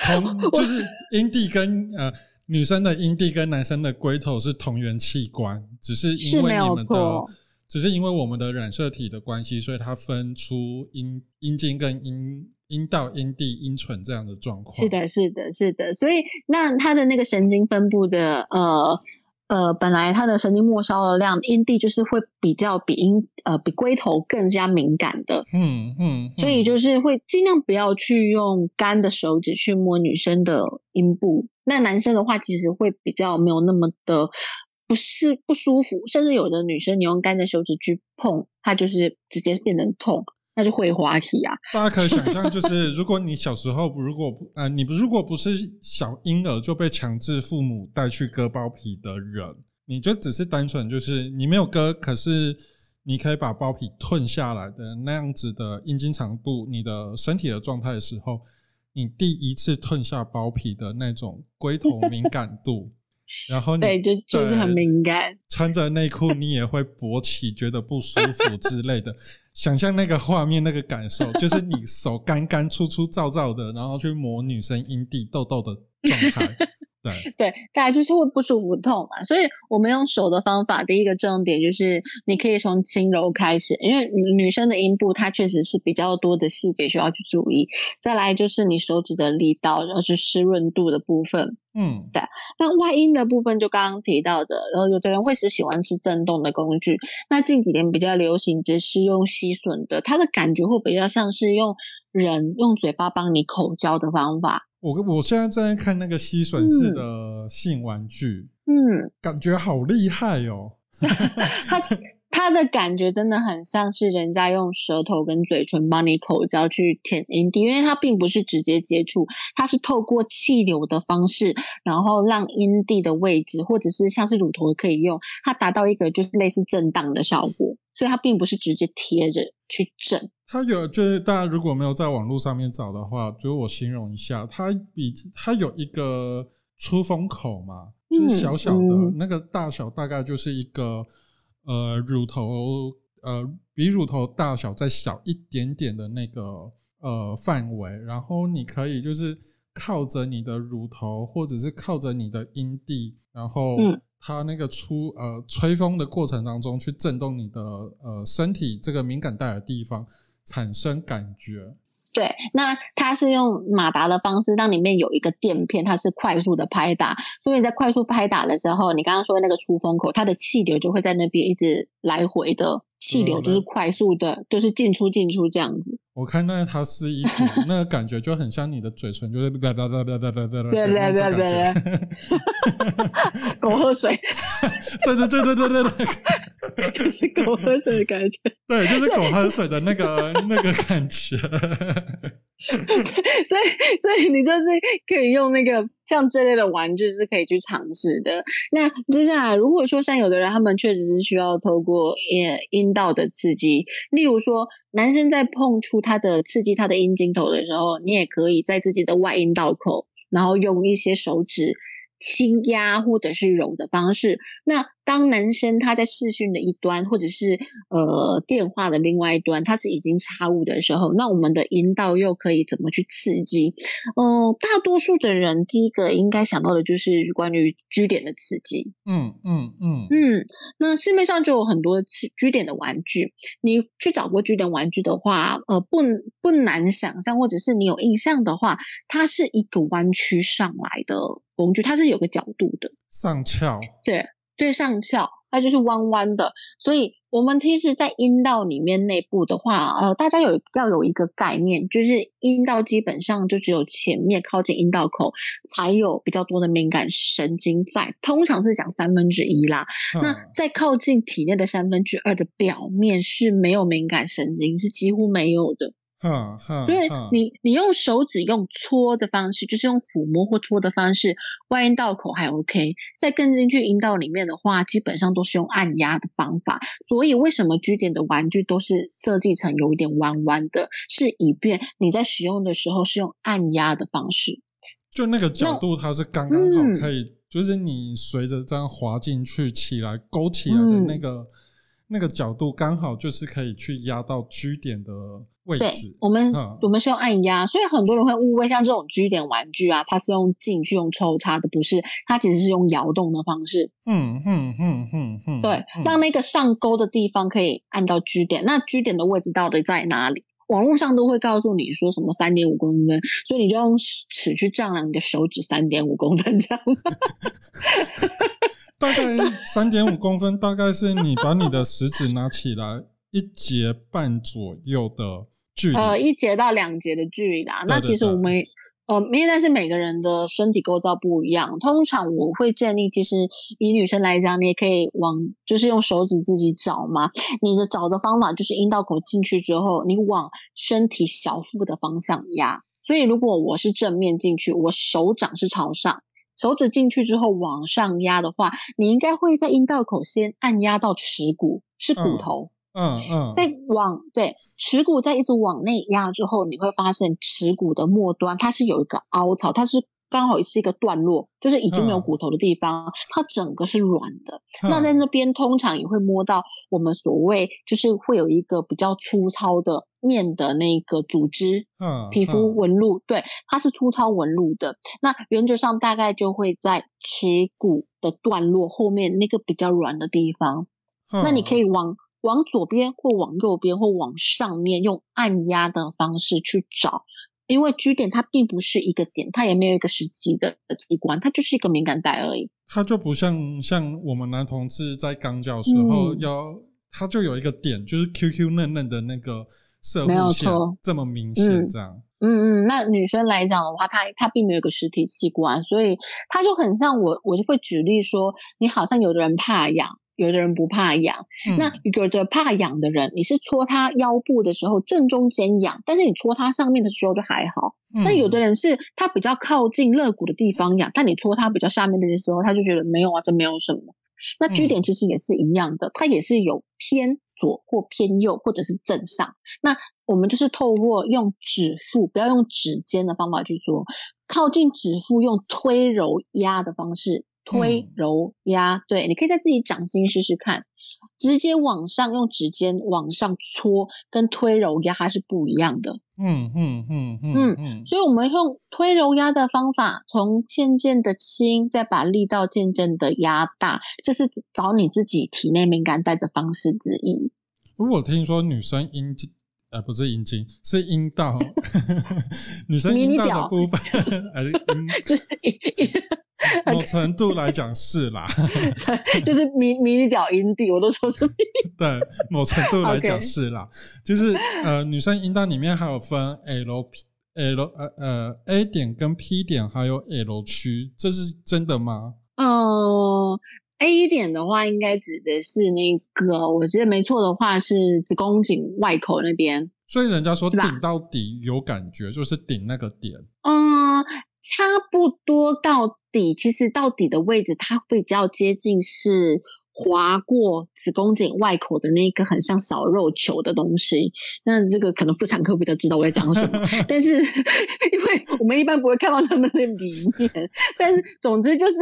同就是阴蒂跟呃女生的阴蒂跟男生的龟头是同源器官，只是因为你们的，只是因为我们的染色体的关系，所以它分出阴阴茎跟阴阴道、阴蒂、阴唇这样的状况。是，的，是的，是的。所以那它的那个神经分布的呃。呃，本来它的神经末梢的量，阴蒂就是会比较比阴呃比龟头更加敏感的，嗯嗯，所以就是会尽量不要去用干的手指去摸女生的阴部。那男生的话，其实会比较没有那么的不是不舒服，甚至有的女生你用干的手指去碰，它就是直接变成痛，那就会滑体啊。大家可以想象，就是如果你小时候如果不呃，你不如果不是小婴儿就被强制父母带去割包皮的人，你就只是单纯就是你没有割，可是你可以把包皮吞下来的那样子的阴茎长度，你的身体的状态的时候，你第一次吞下包皮的那种龟头敏感度，然后你对，就就是很对敏感。穿着内裤，你也会勃起，觉得不舒服之类的。想象那个画面，那个感受，就是你手干干、粗粗糙糙的，然后去磨女生阴蒂痘痘的状态。对，对，大家就是会不舒服痛嘛，所以我们用手的方法，第一个重点就是你可以从轻柔开始，因为女女生的阴部它确实是比较多的细节需要去注意。再来就是你手指的力道，然后是湿润度的部分。嗯对那外阴的部分就刚刚提到的，然后有的人会是喜欢吃震动的工具，那近几年比较流行只是用吸吮的，它的感觉会比较像是用人用嘴巴帮你口交的方法。我我现在正在看那个吸吮式的性玩具，嗯，感觉好厉害哦。它它的感觉真的很像是人家用舌头跟嘴唇帮你口交去舔阴蒂，因为它并不是直接接触，它是透过气流的方式，然后让阴蒂的位置或者是像是乳头可以用，它达到一个就是类似震荡的效果，所以它并不是直接贴着去震。它有就是大家如果没有在网络上面找的话，就我形容一下，它比它有一个出风口嘛，就是小小的那个大小大概就是一个。呃，乳头呃比乳头大小再小一点点的那个呃范围，然后你可以就是靠着你的乳头，或者是靠着你的阴蒂，然后它那个出呃吹风的过程当中去震动你的呃身体这个敏感带的地方，产生感觉。对，那它是用马达的方式，让里面有一个垫片，它是快速的拍打，所以在快速拍打的时候，你刚刚说那个出风口，它的气流就会在那边一直来回的。气流就是快速的，就是进出进出这样子。我看那它是一股那个感觉就很像你的嘴唇，就是哒哒哒哒哒哒哒哒哒哒哒哒哒。狗喝水。对对对对对对对，就是狗喝水的感觉。对，就是狗喝水的那个那个感觉。所以，所以你就是可以用那个像这类的玩具是可以去尝试的。那接下来，如果说像有的人，他们确实是需要透过阴阴道的刺激，例如说男生在碰触他的刺激他的阴茎头的时候，你也可以在自己的外阴道口，然后用一些手指。轻压或者是揉的方式。那当男生他在视讯的一端，或者是呃电话的另外一端，他是已经插入的时候，那我们的阴道又可以怎么去刺激？嗯，大多数的人第一个应该想到的就是关于 G 点的刺激。嗯嗯嗯嗯。那市面上就有很多 G 点的玩具，你去找过 G 点玩具的话，呃，不不难想象，或者是你有印象的话，它是一个弯曲上来的。工具它是有个角度的，上翘，对对上翘，它就是弯弯的。所以，我们其实，在阴道里面内部的话，呃，大家有要有一个概念，就是阴道基本上就只有前面靠近阴道口才有比较多的敏感神经在，通常是讲三分之一啦。那在靠近体内的三分之二的表面是没有敏感神经，是几乎没有的。哈哈，所以你你用手指用搓的方式，就是用抚摸或搓的方式，外阴道口还 OK，再更进去阴道里面的话，基本上都是用按压的方法。所以为什么居点的玩具都是设计成有一点弯弯的，是以便你在使用的时候是用按压的方式。就那个角度，它是刚刚好可以，就是你随着这样滑进去起来勾起来的那个那个角度，刚好就是可以去压到 G 点的。对，我们我们是用按压，所以很多人会误会，像这种 G 点玩具啊，它是用进去用抽插的，不是，它其实是用摇动的方式。嗯嗯嗯嗯嗯，对，让那个上钩的地方可以按到 G 点，那 G 点的位置到底在哪里？网络上都会告诉你说什么三点五公分，所以你就用尺去丈量你的手指三点五公分这样。大概三点五公分，大概是你把你的食指拿起来一节半左右的距离。呃，一节到两节的距离啦。那其实我们呃，因为但是每个人的身体构造不一样，通常我会建议，其实以女生来讲，你也可以往就是用手指自己找嘛。你的找的方法就是阴道口进去之后，你往身体小腹的方向压。所以如果我是正面进去，我手掌是朝上，手指进去之后往上压的话，你应该会在阴道口先按压到耻骨，是骨头。嗯嗯，在往对耻骨在一直往内压之后，你会发现耻骨的末端它是有一个凹槽，它是刚好是一个段落，就是已经没有骨头的地方，它整个是软的。那在那边通常也会摸到我们所谓就是会有一个比较粗糙的面的那个组织，嗯，皮肤纹路，对，它是粗糙纹路的。那原则上大概就会在耻骨的段落后面那个比较软的地方，那你可以往。往左边或往右边或往上面用按压的方式去找，因为 G 点它并不是一个点，它也没有一个实际的器官，它就是一个敏感带而已。它就不像像我们男同志在刚交时候要，它就有一个点，就是 QQ 嫩嫩的那个射没线这么明显这样。嗯嗯，那女生来讲的话，她她并没有个实体器官，所以她就很像我我就会举例说，你好像有的人怕痒。有的人不怕痒。那有的怕痒的人，你是戳他腰部的时候正中间痒，但是你戳他上面的时候就还好。那有的人是他比较靠近肋骨的地方痒，但你戳他比较下面的时候，他就觉得没有啊，这没有什么。那据点其实也是一样的，它也是有偏左或偏右，或者是正上。那我们就是透过用指腹，不要用指尖的方法去做，靠近指腹用推揉压的方式推揉压。对，你可以在自己掌心试试看。直接往上用指尖往上搓，跟推揉压它是不一样的。嗯嗯嗯嗯嗯，所以我们用推揉压的方法，从渐渐的轻，再把力道渐渐的压大，这是找你自己体内敏感带的方式之一。如果听说女生阴茎，呃，不是阴茎，是阴道，女生阴道的部分，还是 某程度来讲是啦，就是迷迷你屌阴蒂，我都说是。对，某程度来讲是啦，就是呃，女生阴道里面还有分 L、P、L 呃呃 A 点跟 P 点，还有 L 区，这是真的吗？嗯，A 点的话，应该指的是那个，我记得没错的话是子宫颈外口那边。所以人家说顶到底有感觉，就是顶那个点。嗯，差不多到。底其实到底的位置，它比较接近是划过子宫颈外口的那个很像小肉球的东西。那这个可能妇产科比较知道我在讲什么，但是 因为我们一般不会看到他们的里面。但是总之就是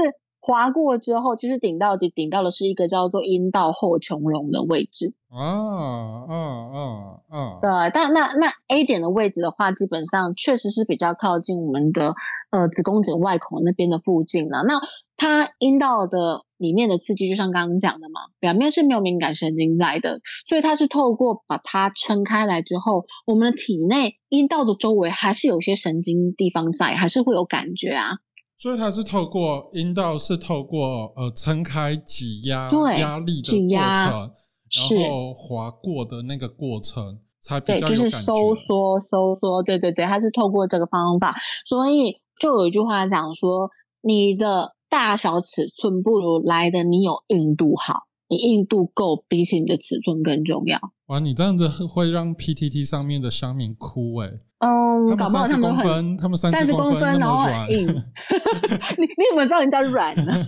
划过之后，其实顶到底顶到的是一个叫做阴道后穹隆的位置。哦，嗯嗯嗯，对，但那那 A 点的位置的话，基本上确实是比较靠近我们的呃子宫颈外口那边的附近了。那它阴道的里面的刺激，就像刚刚讲的嘛，表面是没有敏感神经在的，所以它是透过把它撑开来之后，我们的体内阴道的周围还是有些神经地方在，还是会有感觉啊。所以它是透过阴道是透过呃撑开挤压压力的过程。然后滑过的那个过程才比较就是收缩收缩，对对对，它是透过这个方法，所以就有一句话讲说，你的大小尺寸不如来的你有硬度好，你硬度够，比起你的尺寸更重要。哇，你这样子会让 PTT 上面的乡民哭哎。嗯，搞不好他们很，他们三十公分然后硬。你你怎么知道人家软呢？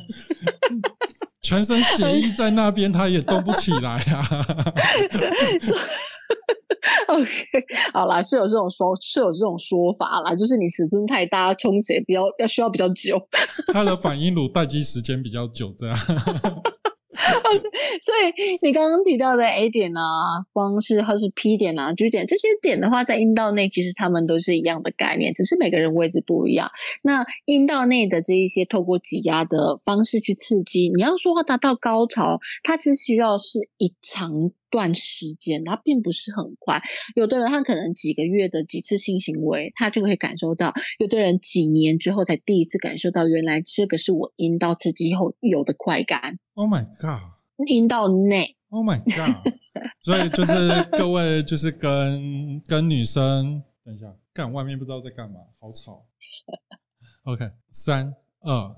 全身血液在那边，他也动不起来啊。OK，好啦，是有这种说，是有这种说法啦，就是你尺寸太大，充血比较要需要比较久。他的反应炉待机时间比较久，这样。所以你刚刚提到的 A 点啊，光是或是 P 点啊、G 点这些点的话，在阴道内其实它们都是一样的概念，只是每个人位置不一样。那阴道内的这一些透过挤压的方式去刺激，你要说话达到高潮，它只需要是一长段时间，它并不是很快。有的人他可能几个月的几次性行为，他就可以感受到；有的人几年之后才第一次感受到，原来这个是我阴道刺激后有的快感。Oh my god！阴道内，Oh my God！所以就是各位，就是跟跟女生，等一下，干外面不知道在干嘛，好吵。OK，三二，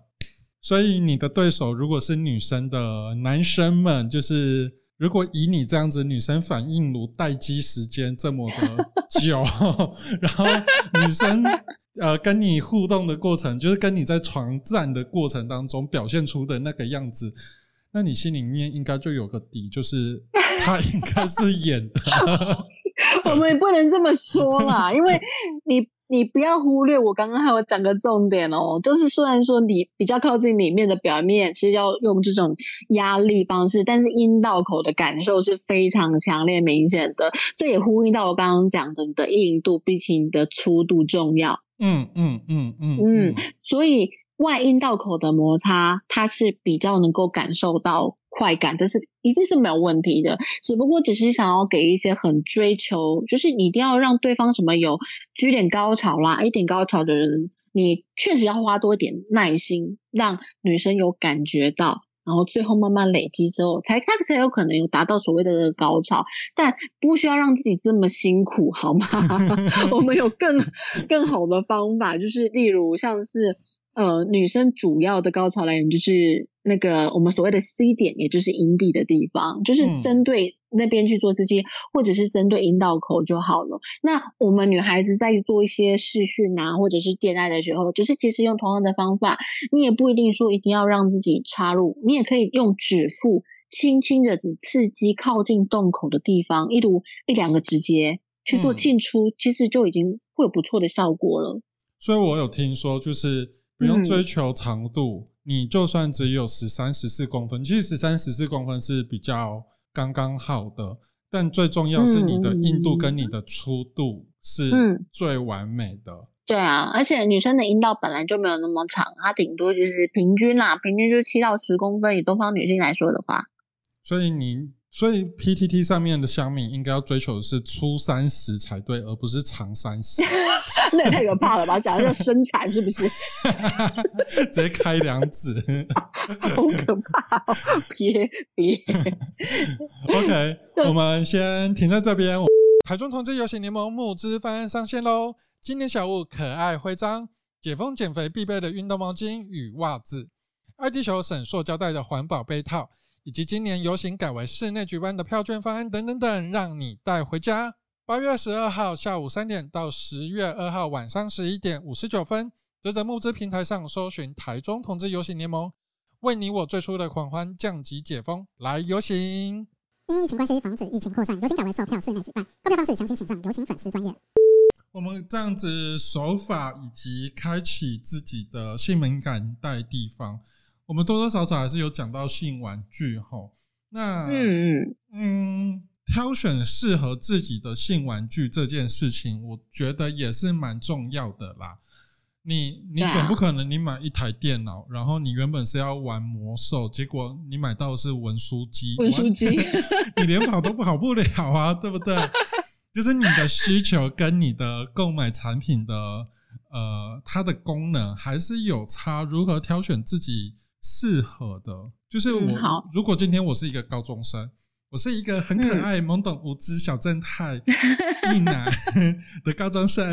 所以你的对手如果是女生的男生们，就是如果以你这样子，女生反应炉待机时间这么的久，然后女生呃跟你互动的过程，就是跟你在床战的过程当中表现出的那个样子。那你心里面应该就有个底，就是他应该是演的。我们也不能这么说啦，因为你你不要忽略我刚刚还有讲个重点哦，就是虽然说你比较靠近里面的表面，其实要用这种压力方式，但是阴道口的感受是非常强烈明显的。这也呼应到我刚刚讲的，你的硬度比起你的粗度重要。嗯嗯嗯嗯嗯，所以。外阴道口的摩擦，它是比较能够感受到快感，这是一定是没有问题的。只不过只是想要给一些很追求，就是一定要让对方什么有 G 点高潮啦、A 点高潮的人，你确实要花多一点耐心，让女生有感觉到，然后最后慢慢累积之后，才他才有可能有达到所谓的高潮。但不需要让自己这么辛苦，好吗？我们有更更好的方法，就是例如像是。呃，女生主要的高潮来源就是那个我们所谓的 C 点，也就是阴蒂的地方，就是针对那边去做刺激，或者是针对阴道口就好了。那我们女孩子在做一些试训啊，或者是恋爱的时候，就是其实用同样的方法，你也不一定说一定要让自己插入，你也可以用指腹轻轻的只刺激靠近洞口的地方，一如一两个直接去做进出，其实就已经会有不错的效果了。所以我有听说，就是不用追求长度。你就算只有十三、十四公分，其实十三、十四公分是比较刚刚好的。但最重要是你的硬度跟你的粗度是最完美的。对啊，而且女生的阴道本来就没有那么长，它顶多就是平均啦，平均就七到十公分。以东方女性来说的话，所以你。所以 PTT 上面的香米应该要追求的是粗三十才对，而不是长三十。那也太可怕了吧！讲的要生产是不是？直接开两指，好可怕！别别。OK，我们先停在这边。台中同志游行联盟募资方案上线喽！今年小物可爱徽章、解封减肥必备的运动毛巾与袜子、爱地球省塑胶袋的环保杯套。以及今年游行改为室内举办的票券方案等等等，让你带回家。八月十二号下午三点到十月二号晚上十一点五十九分，泽泽募资平台上搜寻台中同志游行联盟，为你我最初的狂欢降级解封，来游行。因疫情关系，防止疫情扩散，游行改为售票室内举办，购票方式详情请上游行粉丝专页。我们这样子手法以及开启自己的性敏感带地方。我们多多少少还是有讲到性玩具哈，那嗯嗯嗯，挑选适合自己的性玩具这件事情，我觉得也是蛮重要的啦。你你总不可能你买一台电脑，然后你原本是要玩魔兽，结果你买到的是文书机，文书机，你连跑都跑不了啊，对不对？就是你的需求跟你的购买产品的呃，它的功能还是有差，如何挑选自己？适合的，就是我。如果今天我是一个高中生，我是一个很可爱、懵懂无知小正太一 男的高中生，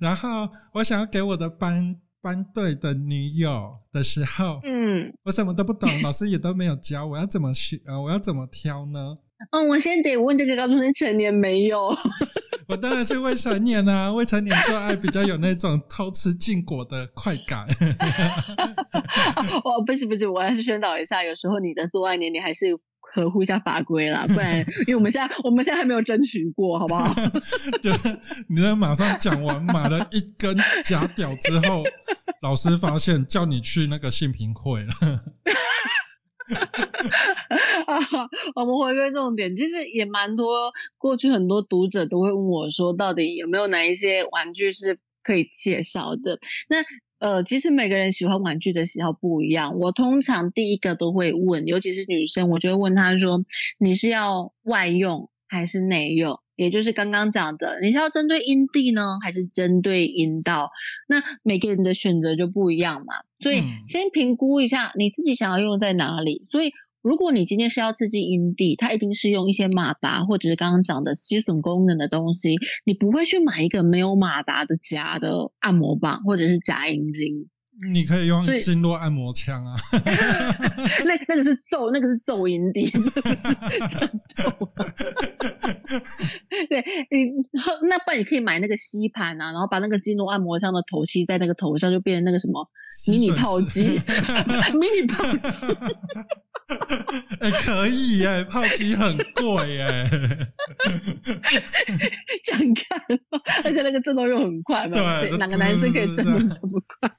然后我想要给我的班班队的女友的时候，嗯，我什么都不懂，老师也都没有教，我要怎么选？呃，我要怎么挑呢？嗯，我先得问这个高中生成年没有。我当然是未成年啊，未成年做爱比较有那种偷吃禁果的快感。哦，不是不是，我还是宣导一下，有时候你的做爱年龄还是合乎一下法规啦，不然，因为我们现在我们现在还没有争取过，好不好？对，你在马上讲完买了一根假屌之后，老师发现叫你去那个性平会了。啊，我们回归重点，其实也蛮多。过去很多读者都会问我说，到底有没有哪一些玩具是可以介绍的？那呃，其实每个人喜欢玩具的喜好不一样。我通常第一个都会问，尤其是女生，我就会问她说，你是要外用还是内用？也就是刚刚讲的，你是要针对阴蒂呢，还是针对阴道？那每个人的选择就不一样嘛。所以先评估一下你自己想要用在哪里。所以如果你今天是要刺激阴蒂，它一定是用一些马达或者是刚刚讲的吸吮功能的东西。你不会去买一个没有马达的夹的按摩棒或者是假阴茎。你可以用经络按摩枪啊 那那个是奏，那个是奏音笛，真奏。对，你那不然你可以买那个吸盘啊，然后把那个经络按摩枪的头吸在那个头上，就变成那个什么迷你泡机，迷你泡机。哎，可以耶，泡机很贵耶。这样看，而且那个震动又很快嘛，对，哪个男生可以震动这么快？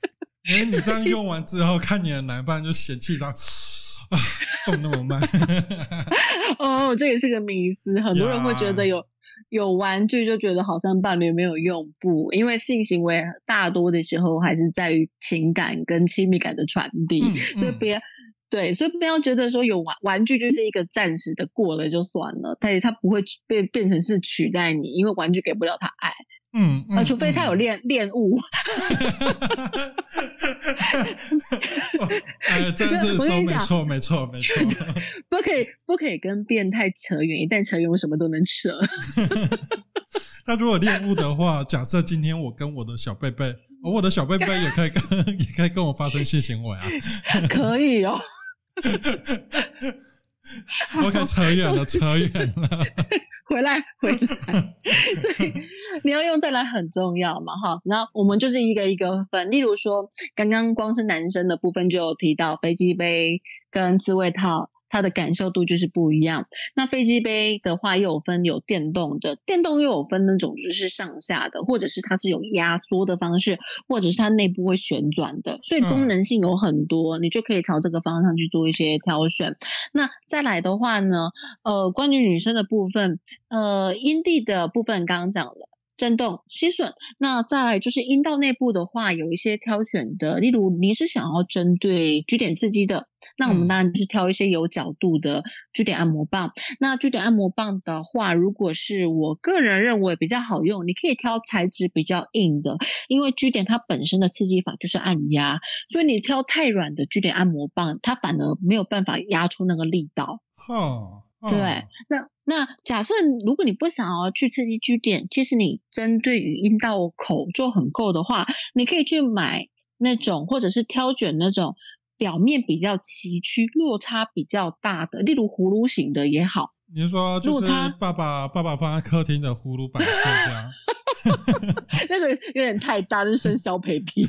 因为你这样用完之后，看你的男伴就嫌弃他啊，动那么慢。哦，这也是个迷思，很多人会觉得有有玩具就觉得好像伴侣没有用，不，因为性行为大多的时候还是在于情感跟亲密感的传递，所以别对，所以不要觉得说有玩玩具就是一个暂时的过了就算了，但是它不会变变成是取代你，因为玩具给不了他爱。嗯，啊，除非他有恋恋物。哎，这这说没错，没错，没错。不可以，不可以跟变态扯远，一旦扯远，我什么都能扯。那如果恋物的话，假设今天我跟我的小贝贝，我的小贝贝也可以跟，也可以跟我发生性行为啊？可以哦。OK，扯远了，扯远了。回来，回来，所以你要用再来很重要嘛，哈。那我们就是一个一个分，例如说，刚刚光是男生的部分就有提到飞机杯跟自慰套。它的感受度就是不一样。那飞机杯的话，又有分有电动的，电动又有分那种就是上下的，或者是它是有压缩的方式，或者是它内部会旋转的，所以功能性有很多，你就可以朝这个方向去做一些挑选。那再来的话呢，呃，关于女生的部分，呃，阴蒂的部分刚刚讲了。震动、吸吮，那再来就是阴道内部的话，有一些挑选的，例如你是想要针对居点刺激的，那我们当然就是挑一些有角度的居点按摩棒。那居点按摩棒的话，如果是我个人认为比较好用，你可以挑材质比较硬的，因为居点它本身的刺激法就是按压，所以你挑太软的居点按摩棒，它反而没有办法压出那个力道。哼。对，那那假设如果你不想要去刺激 G 点，其实你针对于阴道口就很够的话，你可以去买那种或者是挑选那种表面比较崎岖、落差比较大的，例如葫芦形的也好。你说就是爸爸爸爸放在客厅的葫芦摆设这样？那个有点太大，就生小皮皮。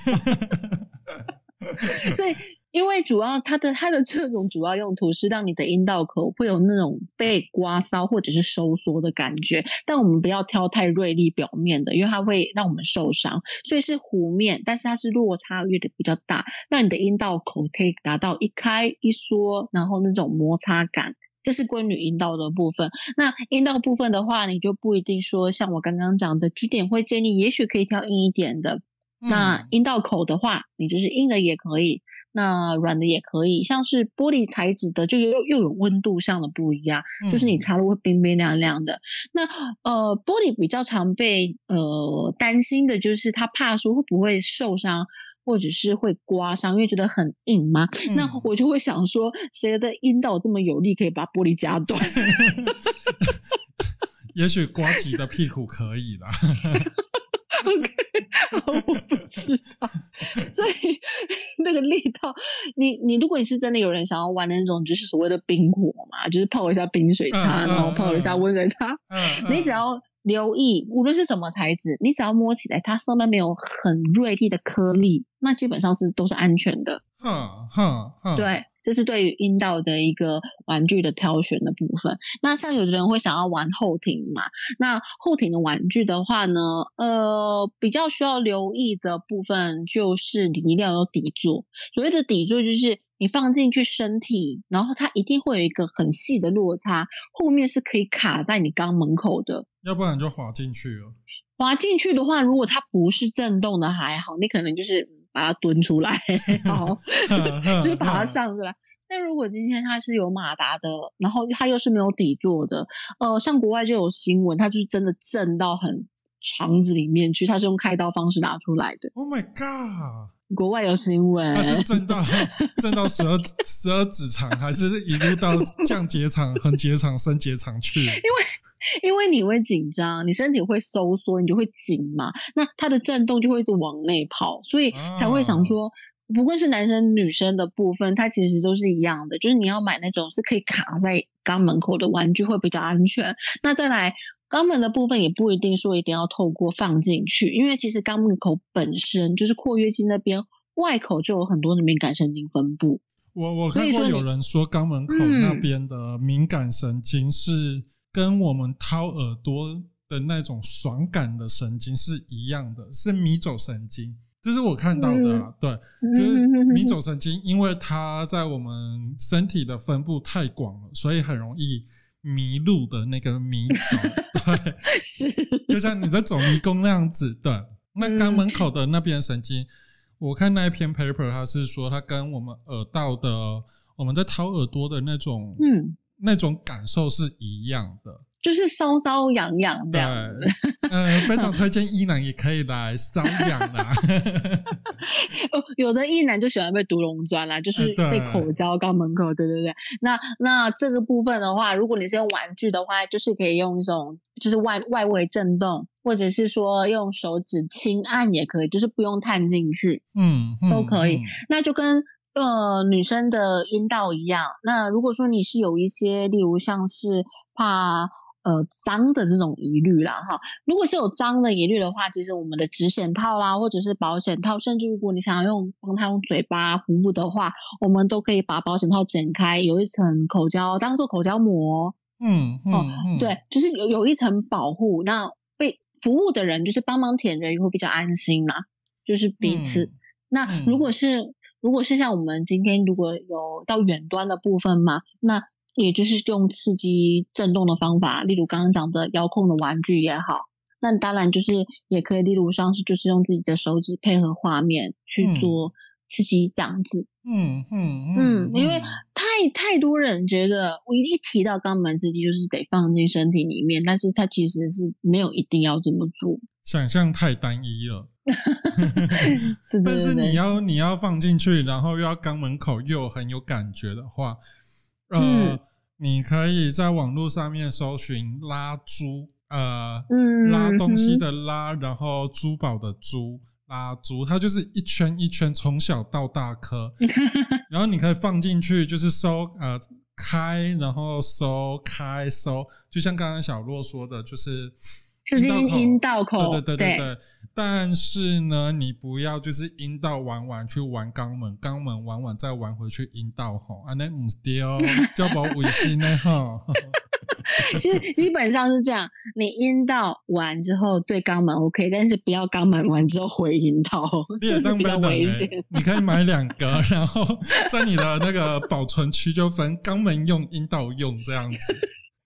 所以。因为主要它的它的这种主要用途是让你的阴道口会有那种被刮搔或者是收缩的感觉，但我们不要挑太锐利表面的，因为它会让我们受伤。所以是弧面，但是它是落差越的比较大，让你的阴道口可以达到一开一缩，然后那种摩擦感，这是关于阴道的部分。那阴道部分的话，你就不一定说像我刚刚讲的据点会建议，也许可以挑硬一点的。那阴道口的话，你就是硬的也可以。那软的也可以，像是玻璃材质的，就又又有温度上的不一样，就是你插入会冰冰凉凉的。那呃，玻璃比较常被呃担心的就是它怕说会不会受伤，或者是会刮伤，因为觉得很硬嘛。那我就会想说，谁的阴道这么有力，可以把玻璃夹断？也许刮吉的屁股可以啦。我不知道，所以那个力道，你你如果你是真的有人想要玩那种就是所谓的冰火嘛，就是泡一下冰水茶，然后泡一下温水茶，你只要留意，无论是什么材质，你只要摸起来它上面没有很锐利的颗粒，那基本上是都是安全的。哼哼，对。这是对于阴道的一个玩具的挑选的部分。那像有的人会想要玩后庭嘛？那后庭的玩具的话呢，呃，比较需要留意的部分就是你一定要有底座。所谓的底座就是你放进去身体，然后它一定会有一个很细的落差，后面是可以卡在你肛门口的。要不然就滑进去了。滑进去的话，如果它不是震动的还好，你可能就是。把它蹲出来，好，就是把它上出来。那如果今天它是有马达的，然后它又是没有底座的，呃，像国外就有新闻，它就是真的震到很肠子里面去，它是用开刀方式拿出来的。Oh my god！国外有新闻，它是震到 震到十二十二指肠，还是一路到降结肠、横结肠、升结肠去？因为。因为你会紧张，你身体会收缩，你就会紧嘛。那它的震动就会一直往内跑，所以才会想说，不论是男生女生的部分，它其实都是一样的，就是你要买那种是可以卡在肛门口的玩具会比较安全。那再来肛门的部分也不一定说一定要透过放进去，因为其实肛门口本身就是括约肌那边外口就有很多的敏感神经分布。我我看过有人说肛门口那边的敏感神经是。跟我们掏耳朵的那种爽感的神经是一样的，是迷走神经，这是我看到的。对，就是迷走神经，因为它在我们身体的分布太广了，所以很容易迷路的那个迷走。对，是，就像你在走迷宫那样子。的，那肛门口的那边神经，我看那一篇 paper，它是说它跟我们耳道的，我们在掏耳朵的那种，嗯。那种感受是一样的，就是搔搔痒痒这样子。呃，非常推荐一男也可以来搔痒啦。哦，有的一男就喜欢被毒龙钻啦，就是被口交肛门口。对对对，那那这个部分的话，如果你是用玩具的话，就是可以用一种就是外外围震动，或者是说用手指轻按也可以，就是不用探进去，嗯，都可以。那就跟。呃女生的阴道一样。那如果说你是有一些，例如像是怕。呃，脏的这种疑虑啦，哈，如果是有脏的疑虑的话，其实我们的纸险套啦，或者是保险套，甚至如果你想要用帮他用嘴巴服务的话，我们都可以把保险套剪开，有一层口胶当做口胶膜，嗯哦，对，就是有有一层保护，那被服务的人就是帮忙舔人会比较安心嘛，就是彼此。那如果是如果是像我们今天如果有到远端的部分嘛，那也就是用刺激震动的方法，例如刚刚讲的遥控的玩具也好，那当然就是也可以，例如像是就是用自己的手指配合画面去做刺激这样子。嗯嗯嗯，因为太太多人觉得我一提到肛门刺激就是得放进身体里面，但是它其实是没有一定要这么做，想象太单一了。但是你要你要放进去，然后又要肛门口又很有感觉的话。呃，你可以在网络上面搜寻拉珠，呃，拉东西的拉，然后珠宝的珠，拉珠，它就是一圈一圈从小到大颗，然后你可以放进去，就是搜呃开，然后搜开搜，就像刚刚小洛说的，就是。就是阴道口，对对对对对。但是呢，你不要就是阴道玩玩去玩肛门，肛门玩玩再玩回去阴道吼，啊那唔对哦，叫保卫生呢哈。其实基本上是这样，你阴道完之后对肛门 OK，但是不要肛门完之后回阴道，这是比较危险。你可以买两个，然后在你的那个保存区就分肛门用、阴道用这样子。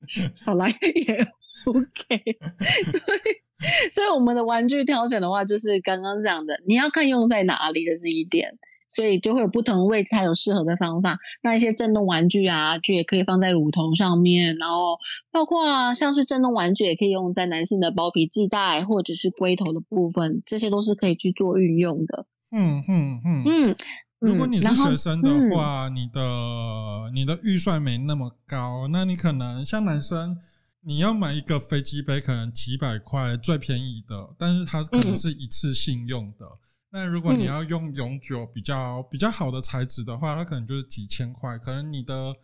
好来也。OK，所以所以我们的玩具挑选的话，就是刚刚讲的，你要看用在哪里，这是一点，所以就会有不同位置，还有适合的方法。那一些震动玩具啊，就也可以放在乳头上面，然后包括像是震动玩具，也可以用在男性的包皮系带或者是龟头的部分，这些都是可以去做运用的。嗯嗯嗯嗯。如果你是学生的话，你的你的预算没那么高，那你可能像男生。你要买一个飞机杯，可能几百块最便宜的，但是它可能是一次性用的。那如果你要用永久比较比较好的材质的话，它可能就是几千块。可能你的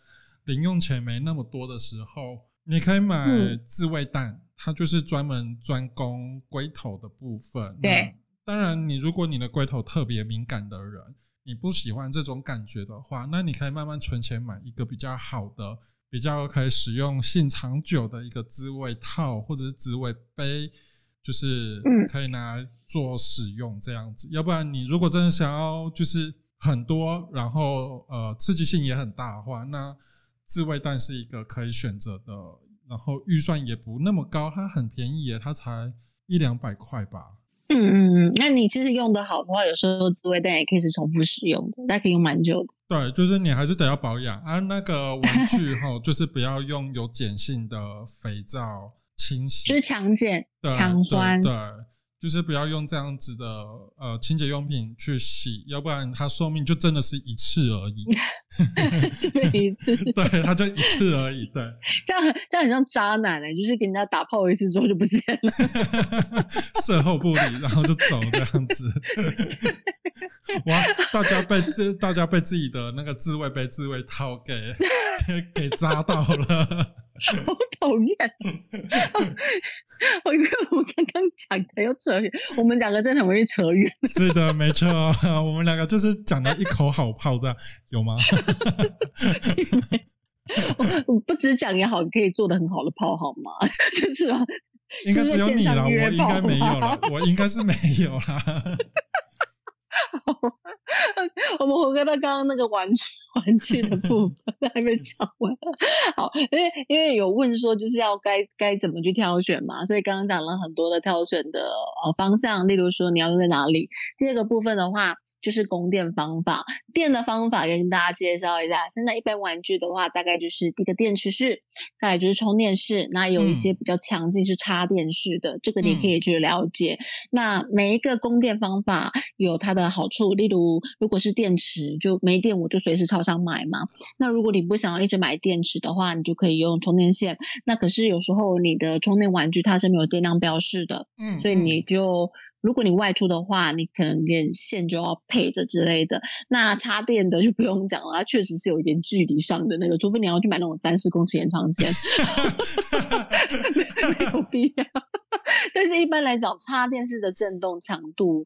零用钱没那么多的时候，你可以买自慰蛋，它就是专门专攻龟头的部分。对，当然你如果你的龟头特别敏感的人，你不喜欢这种感觉的话，那你可以慢慢存钱买一个比较好的。比较可以使用性长久的一个滋味套或者是滋味杯，就是可以拿来做使用这样子。要不然你如果真的想要就是很多，然后呃刺激性也很大的话，那自慰蛋是一个可以选择的。然后预算也不那么高，它很便宜，它才一两百块吧。嗯嗯嗯，那你其实用的好的话，有时候滋味蛋也可以是重复使用的，那可以用蛮久的。对，就是你还是得要保养啊。那个玩具哈，就是不要用有碱性的肥皂清洗，就是强碱、强酸。对。就是不要用这样子的呃清洁用品去洗，要不然它寿命就真的是一次而已，就一次，对，它就一次而已，对。这样这样很像渣男哎，就是给人家打炮一次之后就不见了，事后不理，然后就走这样子。哇，大家被自大家被自己的那个自慰被自慰套给给扎到了。好 讨厌！我因为 我们刚刚讲的又扯远，我们两个真的很容易扯远。是的，没错，我们两个就是讲了一口好炮，这样有吗？不止讲也好，可以做的很好的炮，好吗？就是啊，应该只有你了，我应该没有了，我应该是没有了。好 我们回归到刚刚那个玩具玩具的部分还没讲完。好，因为因为有问说就是要该该怎么去挑选嘛，所以刚刚讲了很多的挑选的呃方向，例如说你要用在哪里。第二个部分的话。就是供电方法，电的方法跟大家介绍一下。现在一般玩具的话，大概就是一个电池式，再来就是充电式，那有一些比较强劲是插电式的，这个你可以去了解。那每一个供电方法有它的好处，例如如果是电池就没电，我就随时超商买嘛。那如果你不想要一直买电池的话，你就可以用充电线。那可是有时候你的充电玩具它是没有电量标示的，嗯，所以你就。如果你外出的话，你可能连线就要配着之类的。那插电的 就不用讲了，它确实是有一点距离上的那个，除非你要去买那种三十公尺延长线，没有必要。但是一般来讲，插电式的震动强度。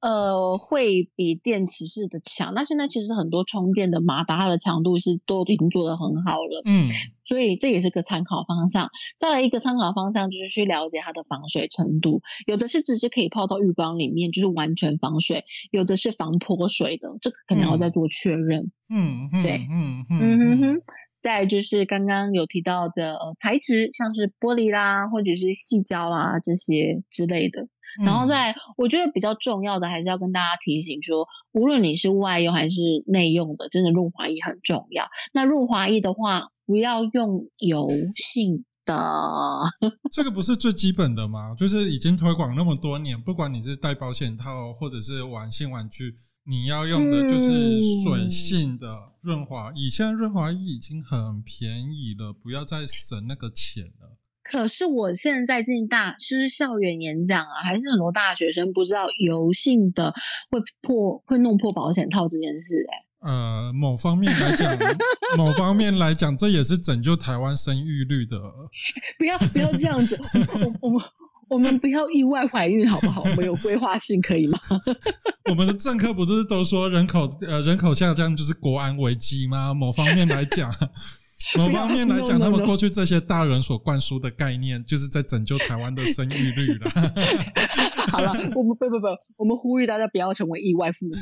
呃，会比电池式的强。那现在其实很多充电的马达，它的强度是都已经做得很好了。嗯，所以这也是个参考方向。再来一个参考方向就是去了解它的防水程度。有的是直接可以泡到浴缸里面，就是完全防水；有的是防泼水的，这个可能要再做确认。嗯，对，嗯嗯哼哼。再就是刚刚有提到的材质，像是玻璃啦，或者是细胶啊这些之类的。然后再，我觉得比较重要的还是要跟大家提醒说，无论你是外用还是内用的，真的润滑液很重要。那润滑液的话，不要用油性的。这个不是最基本的吗？就是已经推广那么多年，不管你是戴保险套或者是玩性玩具，你要用的就是水性的润滑液。现在润滑液已经很便宜了，不要再省那个钱了。可是我现在进大，是校园演讲啊，还是很多大学生不知道油性的会破会弄破保险套这件事哎。呃，某方面来讲，某方面来讲，这也是拯救台湾生育率的。不要不要这样子，我我们我们不要意外怀孕好不好？我们有规划性可以吗？我们的政客不是都说人口呃人口下降就是国安危机吗？某方面来讲。某方面来讲，他们过去这些大人所灌输的概念，就是在拯救台湾的生育率了。好了，我们不不不，我们呼吁大家不要成为意外父母，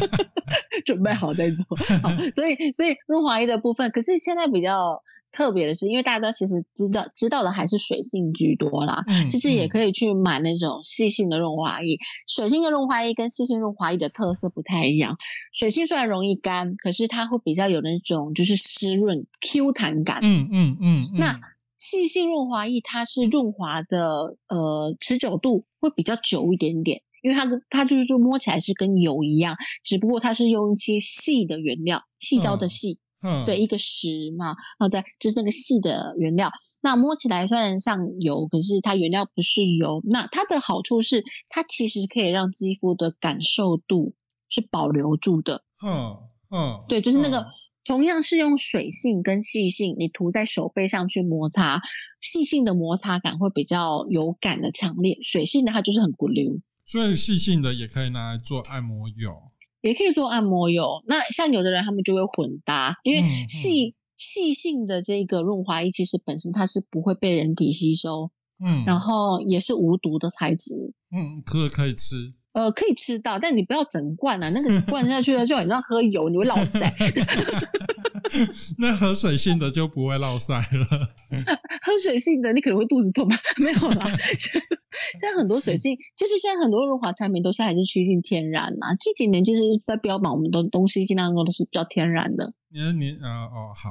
准备好再做。好，所以所以润滑液的部分，可是现在比较特别的是，因为大家其实知道知道的还是水性居多啦。嗯，其实也可以去买那种细性的润滑液。水性的润滑液跟细性润滑液的特色不太一样。水性虽然容易干，可是它会比较有那种就是湿润 Q 弹感。嗯嗯嗯。那细性润滑液它是润滑的呃持久度会比较久一点点，因为它跟它就是说摸起来是跟油一样，只不过它是用一些细的原料，细胶的细，嗯，对，一个石嘛，然后再就是那个细的原料，那摸起来虽然像油，可是它原料不是油，那它的好处是它其实可以让肌肤的感受度是保留住的，嗯嗯，对，就是那个。同样是用水性跟细性，你涂在手背上去摩擦，细性的摩擦感会比较有感的强烈，水性的它就是很不溜。所以细性的也可以拿来做按摩油，也可以做按摩油。那像有的人他们就会混搭，因为细细性的这个润滑液其实本身它是不会被人体吸收，嗯，然后也是无毒的材质，嗯，可可以吃。呃，可以吃到，但你不要整罐啊，那个 灌下去了就很像喝油，你会落腮。那喝水性的就不会落腮了。喝水性的你可能会肚子痛吧？没有啦，现在很多水性，就是现在很多润滑产品都是还是趋近天然嘛。这几年其实，在标榜我们的东西尽量用的是比较天然的。你你啊哦好，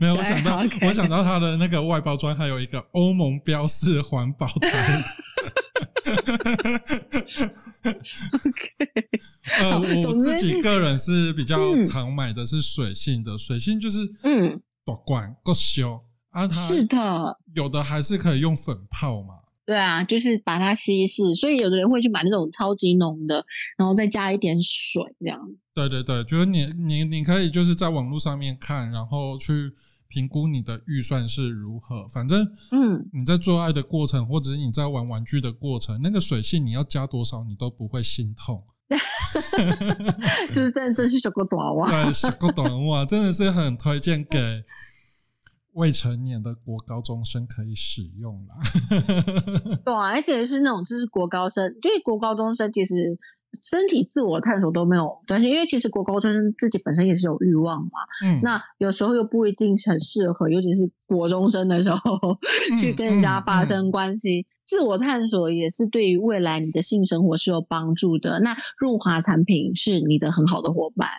没有我想到我想到它的那个外包装还有一个欧盟标示环保材质。OK，呃，我自己个人是比较常买的是水性的，水性就是嗯，多罐够修啊，它是的，有的还是可以用粉泡嘛。对啊，就是把它稀释，所以有的人会去买那种超级浓的，然后再加一点水这样。对对对，就是你你你可以就是在网络上面看，然后去。评估你的预算是如何，反正，嗯，你在做爱的过程，或者是你在玩玩具的过程，那个水性你要加多少，你都不会心痛。就是真的，真是小个短袜，对，小个短袜真的是很推荐给未成年的国高中生可以使用啦。对啊，而且是那种就是国高生，因为国高中生其实。身体自我探索都没有担心，因为其实国高中生自己本身也是有欲望嘛。嗯，那有时候又不一定很适合，尤其是国中生的时候去跟人家发生关系。自我探索也是对于未来你的性生活是有帮助的。那润滑产品是你的很好的伙伴。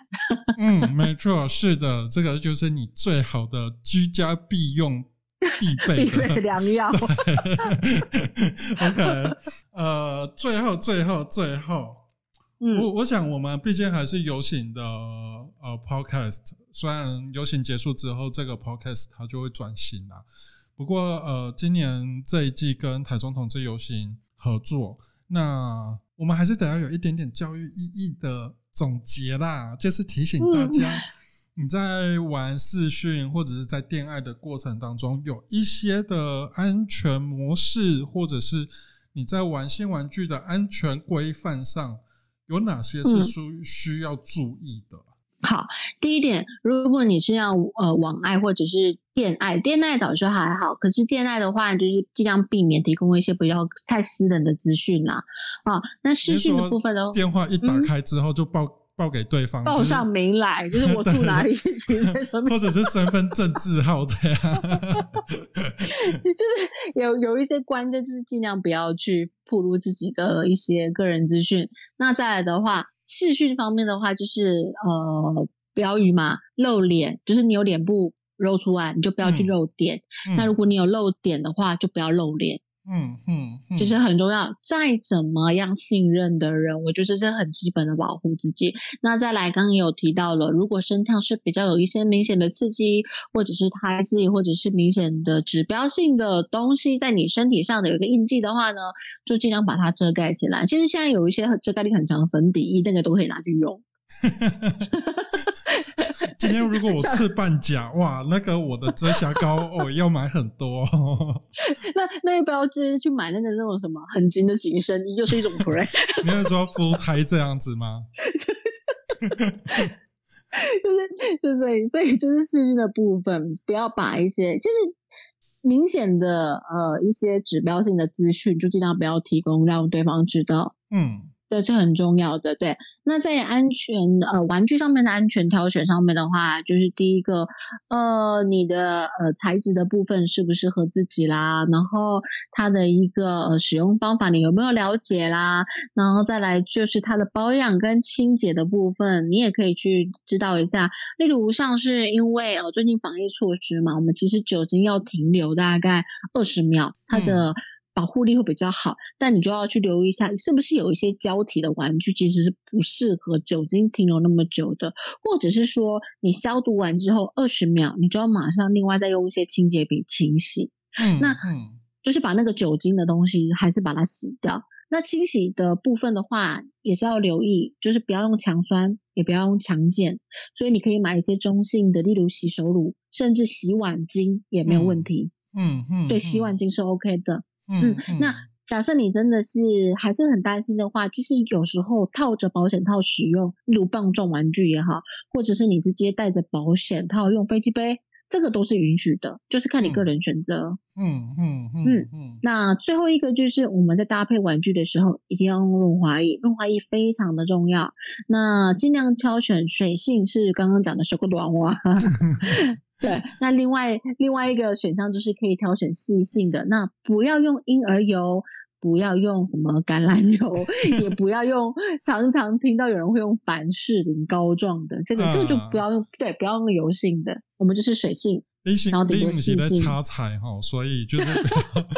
嗯，没错，是的，这个就是你最好的居家必用必备的 良药。OK，呃，最后，最后，最后。我我想，我们毕竟还是游行的呃 podcast，虽然游行结束之后，这个 podcast 它就会转型啦。不过呃，今年这一季跟台中同志游行合作，那我们还是得要有一点点教育意义的总结啦，就是提醒大家，你在玩视讯或者是在恋爱的过程当中，有一些的安全模式，或者是你在玩新玩具的安全规范上，有哪些是需需要注意的？好，第一点，如果你是要呃网爱或者是电爱，电爱倒是还好，可是电爱的话，就是尽量避免提供一些不要太私人的资讯啦。啊，那视讯的部分呢？电话一打开之后就报报给对方，报上名来，就是我 住哪里，或者是身份证字号这样。就是有有一些关键，就是尽量不要去暴露自己的一些个人资讯。那再来的话。视讯方面的话，就是呃，标语嘛，露脸，就是你有脸部露出来，你就不要去露点。那如果你有露点的话，就不要露脸。嗯嗯，就是很重要。再怎么样信任的人，我觉得这是很基本的保护自己。那再来，刚刚也有提到了，如果身跳是比较有一些明显的刺激，或者是胎记，或者是明显的指标性的东西在你身体上的有一个印记的话呢，就尽量把它遮盖起来。其实现在有一些遮盖力很强的粉底液，那个都可以拿去用。今天如果我刺半甲，哇，那个我的遮瑕膏哦 要买很多。那那要不要直接去买那个那种什么很紧的紧身衣，又是一种 brand？你是说敷胎这样子吗？就是就所以所以就是视讯的部分，不要把一些就是明显的呃一些指标性的资讯，就尽量不要提供，让对方知道。嗯。对，这很重要的。对，那在安全呃玩具上面的安全挑选上面的话，就是第一个呃你的呃材质的部分适不适合自己啦，然后它的一个呃使用方法你有没有了解啦，然后再来就是它的保养跟清洁的部分，你也可以去知道一下。例如像是因为呃最近防疫措施嘛，我们其实酒精要停留大概二十秒，它的。保护力会比较好，但你就要去留意一下，是不是有一些胶体的玩具其实是不适合酒精停留那么久的，或者是说你消毒完之后二十秒，你就要马上另外再用一些清洁笔清洗。嗯，那就是把那个酒精的东西还是把它洗掉。那清洗的部分的话，也是要留意，就是不要用强酸，也不要用强碱，所以你可以买一些中性的，例如洗手乳，甚至洗碗巾也没有问题。嗯嗯，对，洗碗巾是 OK 的。嗯，那假设你真的是还是很担心的话，其实有时候套着保险套使用，例如棒状玩具也好，或者是你直接带着保险套用飞机杯，这个都是允许的，就是看你个人选择。嗯嗯嗯嗯。那最后一个就是我们在搭配玩具的时候，一定要用润滑液，润滑液非常的重要。那尽量挑选水性，是刚刚讲的手工暖娃。对，那另外另外一个选项就是可以挑选细性的，那不要用婴儿油，不要用什么橄榄油，也不要用常常听到有人会用凡士林膏状的，这个这个就不要用，对，不要用油性的，我们就是水性，然后顶多细性。擦彩哈，所以就是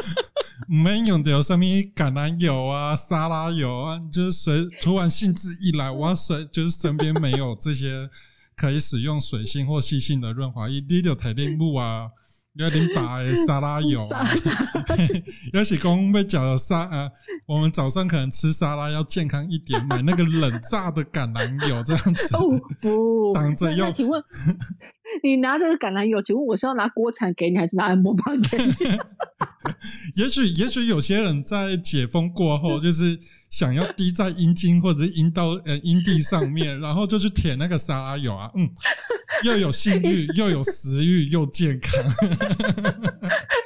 没用的有什么橄榄油啊、沙拉油啊，就是随突然兴致一来，我要随就是身边没有这些。可以使用水性或细性的润滑液，你就提领木啊，要领白沙拉油啊。要是讲要讲沙呃，我们早上可能吃沙拉要健康一点，买那个冷榨的橄榄油这样子。不，挡着用。请问 你拿这个橄榄油，请问我是要拿锅铲给你，还是拿按摩棒给你？也许，也许有些人在解封过后，就是想要滴在阴茎或者是阴道呃阴蒂上面，然后就去舔那个沙拉油啊，嗯，又有性欲，又有食欲，又健康。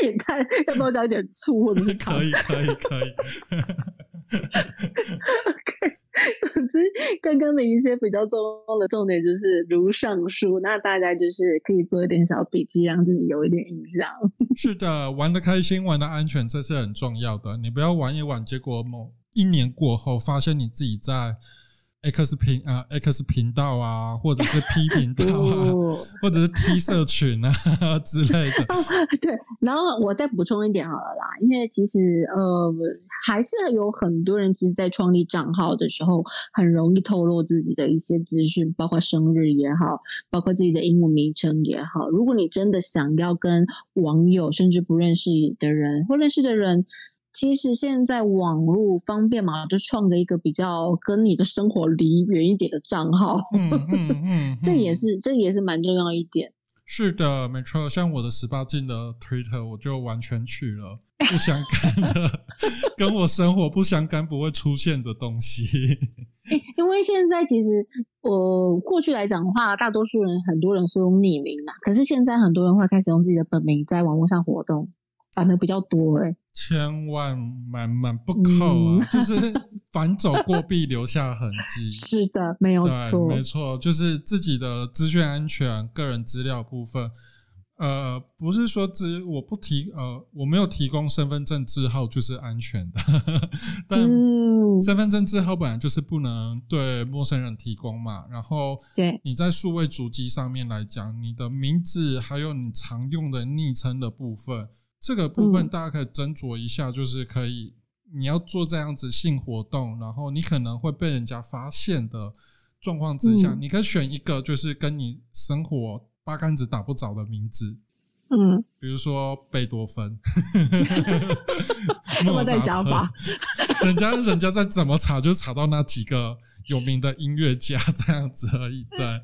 你看，要不要加一点醋或者是可以，可以，可以。OK。总之，刚刚的一些比较重要的重点就是如上述，那大家就是可以做一点小笔记，让自己有一点印象。是的，玩的开心，玩的安全，这是很重要的。你不要玩一玩，结果某一年过后，发现你自己在。X 频啊，X 频道啊，或者是 P 频道啊，或者是 T 社群啊 之类的。对，然后我再补充一点好了啦，因为其实呃，还是有很多人其实，在创立账号的时候，很容易透露自己的一些资讯，包括生日也好，包括自己的英文名称也好。如果你真的想要跟网友，甚至不认识的人或认识的人，其实现在网络方便嘛，就创个一个比较跟你的生活离远一点的账号，嗯嗯嗯，这也嗯是这也是蛮重要一点。是的，没错。像我的十八禁的 Twitter，我就完全去了不相干的，跟我生活不相干、不会出现的东西。因因为现在其实，我，过去来讲的话，大多数人很多人是用匿名啦，可是现在很多人会开始用自己的本名在网络上活动，反而比较多哎、千万满满不扣啊！就是 反走过必留下痕迹。是的，没有对，错。没错，就是自己的资讯安全、个人资料部分。呃，不是说只我不提，呃，我没有提供身份证字号就是安全的，但嗯，身份证字号本来就是不能对陌生人提供嘛。然后对，你在数位主机上面来讲，你的名字还有你常用的昵称的部分，这个部分嗯大家可以斟酌一下，就是可以你要做这样子性活动，然后你可能会被人家发现的状况之下，嗯你可以选一个就是跟你生活八竿子打不着的名字。嗯，比如说贝多芬，干嘛在讲法？人家人家再怎么查就查到那几个有名的音乐家这样子而已。对，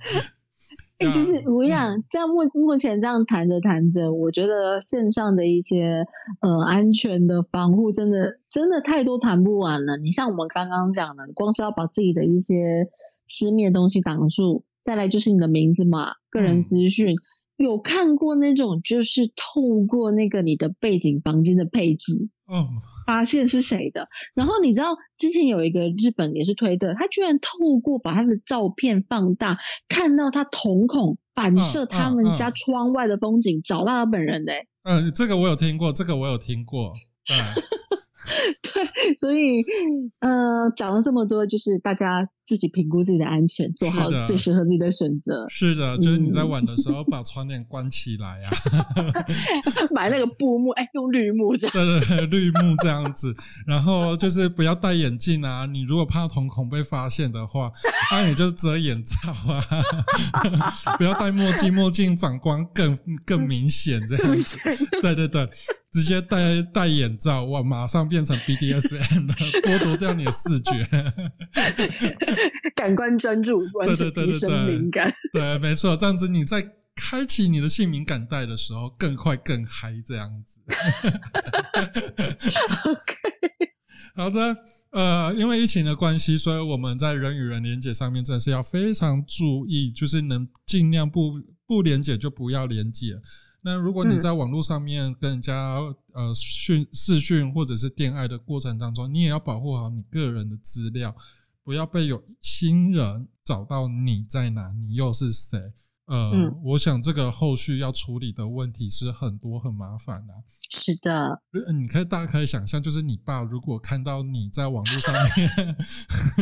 哎、其实我嗯想这样目目前这样谈着谈着，我觉得线上的一些呃安全的防护，真的真的太多谈不完了。你像我们刚刚讲的，光是要把自己的一些私密的东西挡住，再来就是你的名字嘛，个人嗯资讯。有看过那种，就是透过那个你的背景房间的配置，哦，发现是谁的。然后你知道之前有一个日本也是推的，他居然透过把他的照片放大，看到他瞳孔反射嗯他们家嗯窗外的风景，找到他本人的、欸。呃，这个我有听过，这个我有听过。对，对，所以呃，讲了这么多，就是大家自己评估自己的安全，做好最适合自己的选择。是的，就是你在嗯玩的时候把窗帘关起来啊，买那个布幕，哎、用绿幕这样。对对对，绿幕这样子，然后就是不要戴眼镜啊。你如果怕瞳孔被发现的话，那、你就遮眼罩啊，不要戴墨镜，墨镜反光更更明显这样子。对对对，直接戴戴眼罩，哇，马上变成 BDSM 了，剥夺掉你的视觉。感官专注，对对对对对敏感。对，没错，这样子你在开启你的性敏感带的时候，更快更嗨，这样子。OK，好的，呃，因为疫情的关系，所以我们在人与人连接上面真的是要非常注意，就是能尽量不不连接就不要连接。那如果你嗯。在网络上面跟人家、呃讯视讯或者是恋爱的过程当中，你也要保护好你个人的资料，不要被有新人找到你在哪，你又是谁。呃，嗯。我想这个后续要处理的问题是很多很麻烦的、是的，呃你可以大家可以想象，就是你爸如果看到你在网络上面，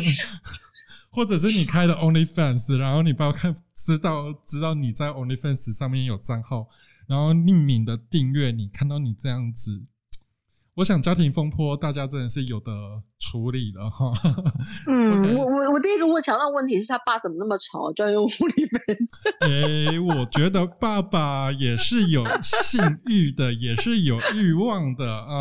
或者是你开了 OnlyFans，然后你爸看知道知道你在 OnlyFans 上面有账号，然后匿名的订阅你，看到你这样子，我想家庭风波大家真的是有的处理了 哈。嗯我我我第一个我想到的问题是他爸怎么那么吵，居然用物理粉丝。诶，我觉得爸爸也是有性欲的，也是有欲望的啊。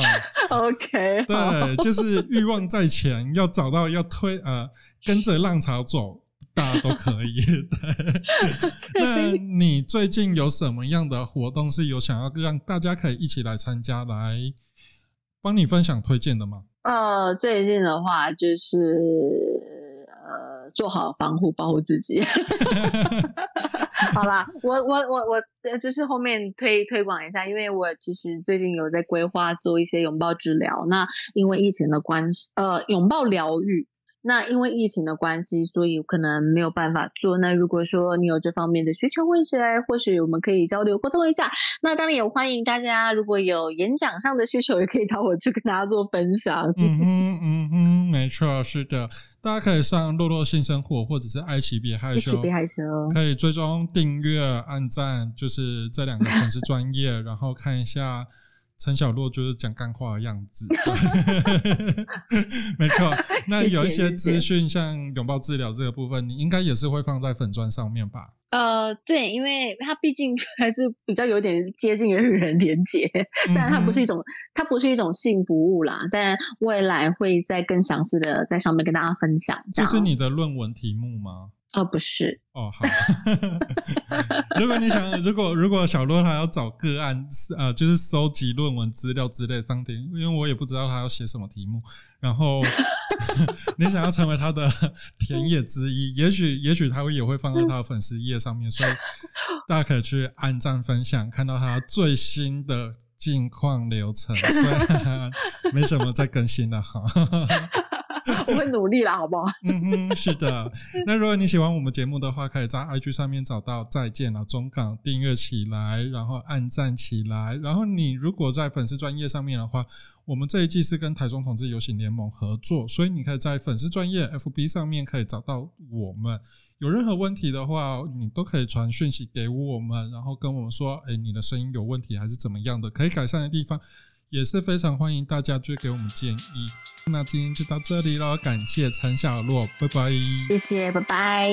OK，对，就是欲望在前，要找到要推呃，跟着浪潮走，大家都可以。对，那你最近有什么样的活动是有想要让大家可以一起来参加，来帮你分享推荐的吗？呃，最近的话就是呃，做好防护，保护自己。好啦，我我我我，呃就是后面推推广一下，因为我其实最近有在规划做一些拥抱治疗。那因为疫情的关系，呃，拥抱疗愈。那因为疫情的关系，所以可能没有办法做。那如果说你有这方面的需求问题，或许我们可以交流沟通一下。那当然也欢迎大家，如果有演讲上的需求，也可以找我去跟大家做分享。嗯哼，嗯哼，没错，是的，大家可以上洛洛性生活或者是爱奇别害羞别，害羞。可以追踪、订阅、按赞，就是这两个粉丝专业，然后看一下陈小洛就是讲干话的样子。没错，那有一些资讯，像拥抱治疗这个部分，你应该也是会放在粉砖上面吧？呃，对，因为它毕竟还是比较有点接近人与人连接，但它不是一种，它不是一种性服务啦。但未来会再更详细的在上面跟大家分享。这是你的论文题目吗？呃，不是，哦，好。如果你想，如果如果小洛他要找个案，是呃，就是收集论文资料之类的 something，因为我也不知道他要写什么题目，然后 你想要成为他的田野之一，也许也许他会也会放在他的粉丝页上面，所以大家可以去按赞分享，看到他最新的近况流程，虽然没什么在更新了哈。我会努力啦，好不好？嗯哼，是的。那如果你喜欢我们节目的话，可以在 IG 上面找到“再见了中港”，订阅起来，然后按赞起来。然后你如果在粉丝专业上面的话，我们这一季是跟台中同志游行联盟合作，所以你可以在粉丝专业 FB 上面可以找到我们。有任何问题的话，你都可以传讯息给我们，然后跟我们说，哎，你的声音有问题还是怎么样的，可以改善的地方。也是非常欢迎大家追给我们建议。那今天就到这里了，感谢陈小洛，拜拜。谢谢，拜拜。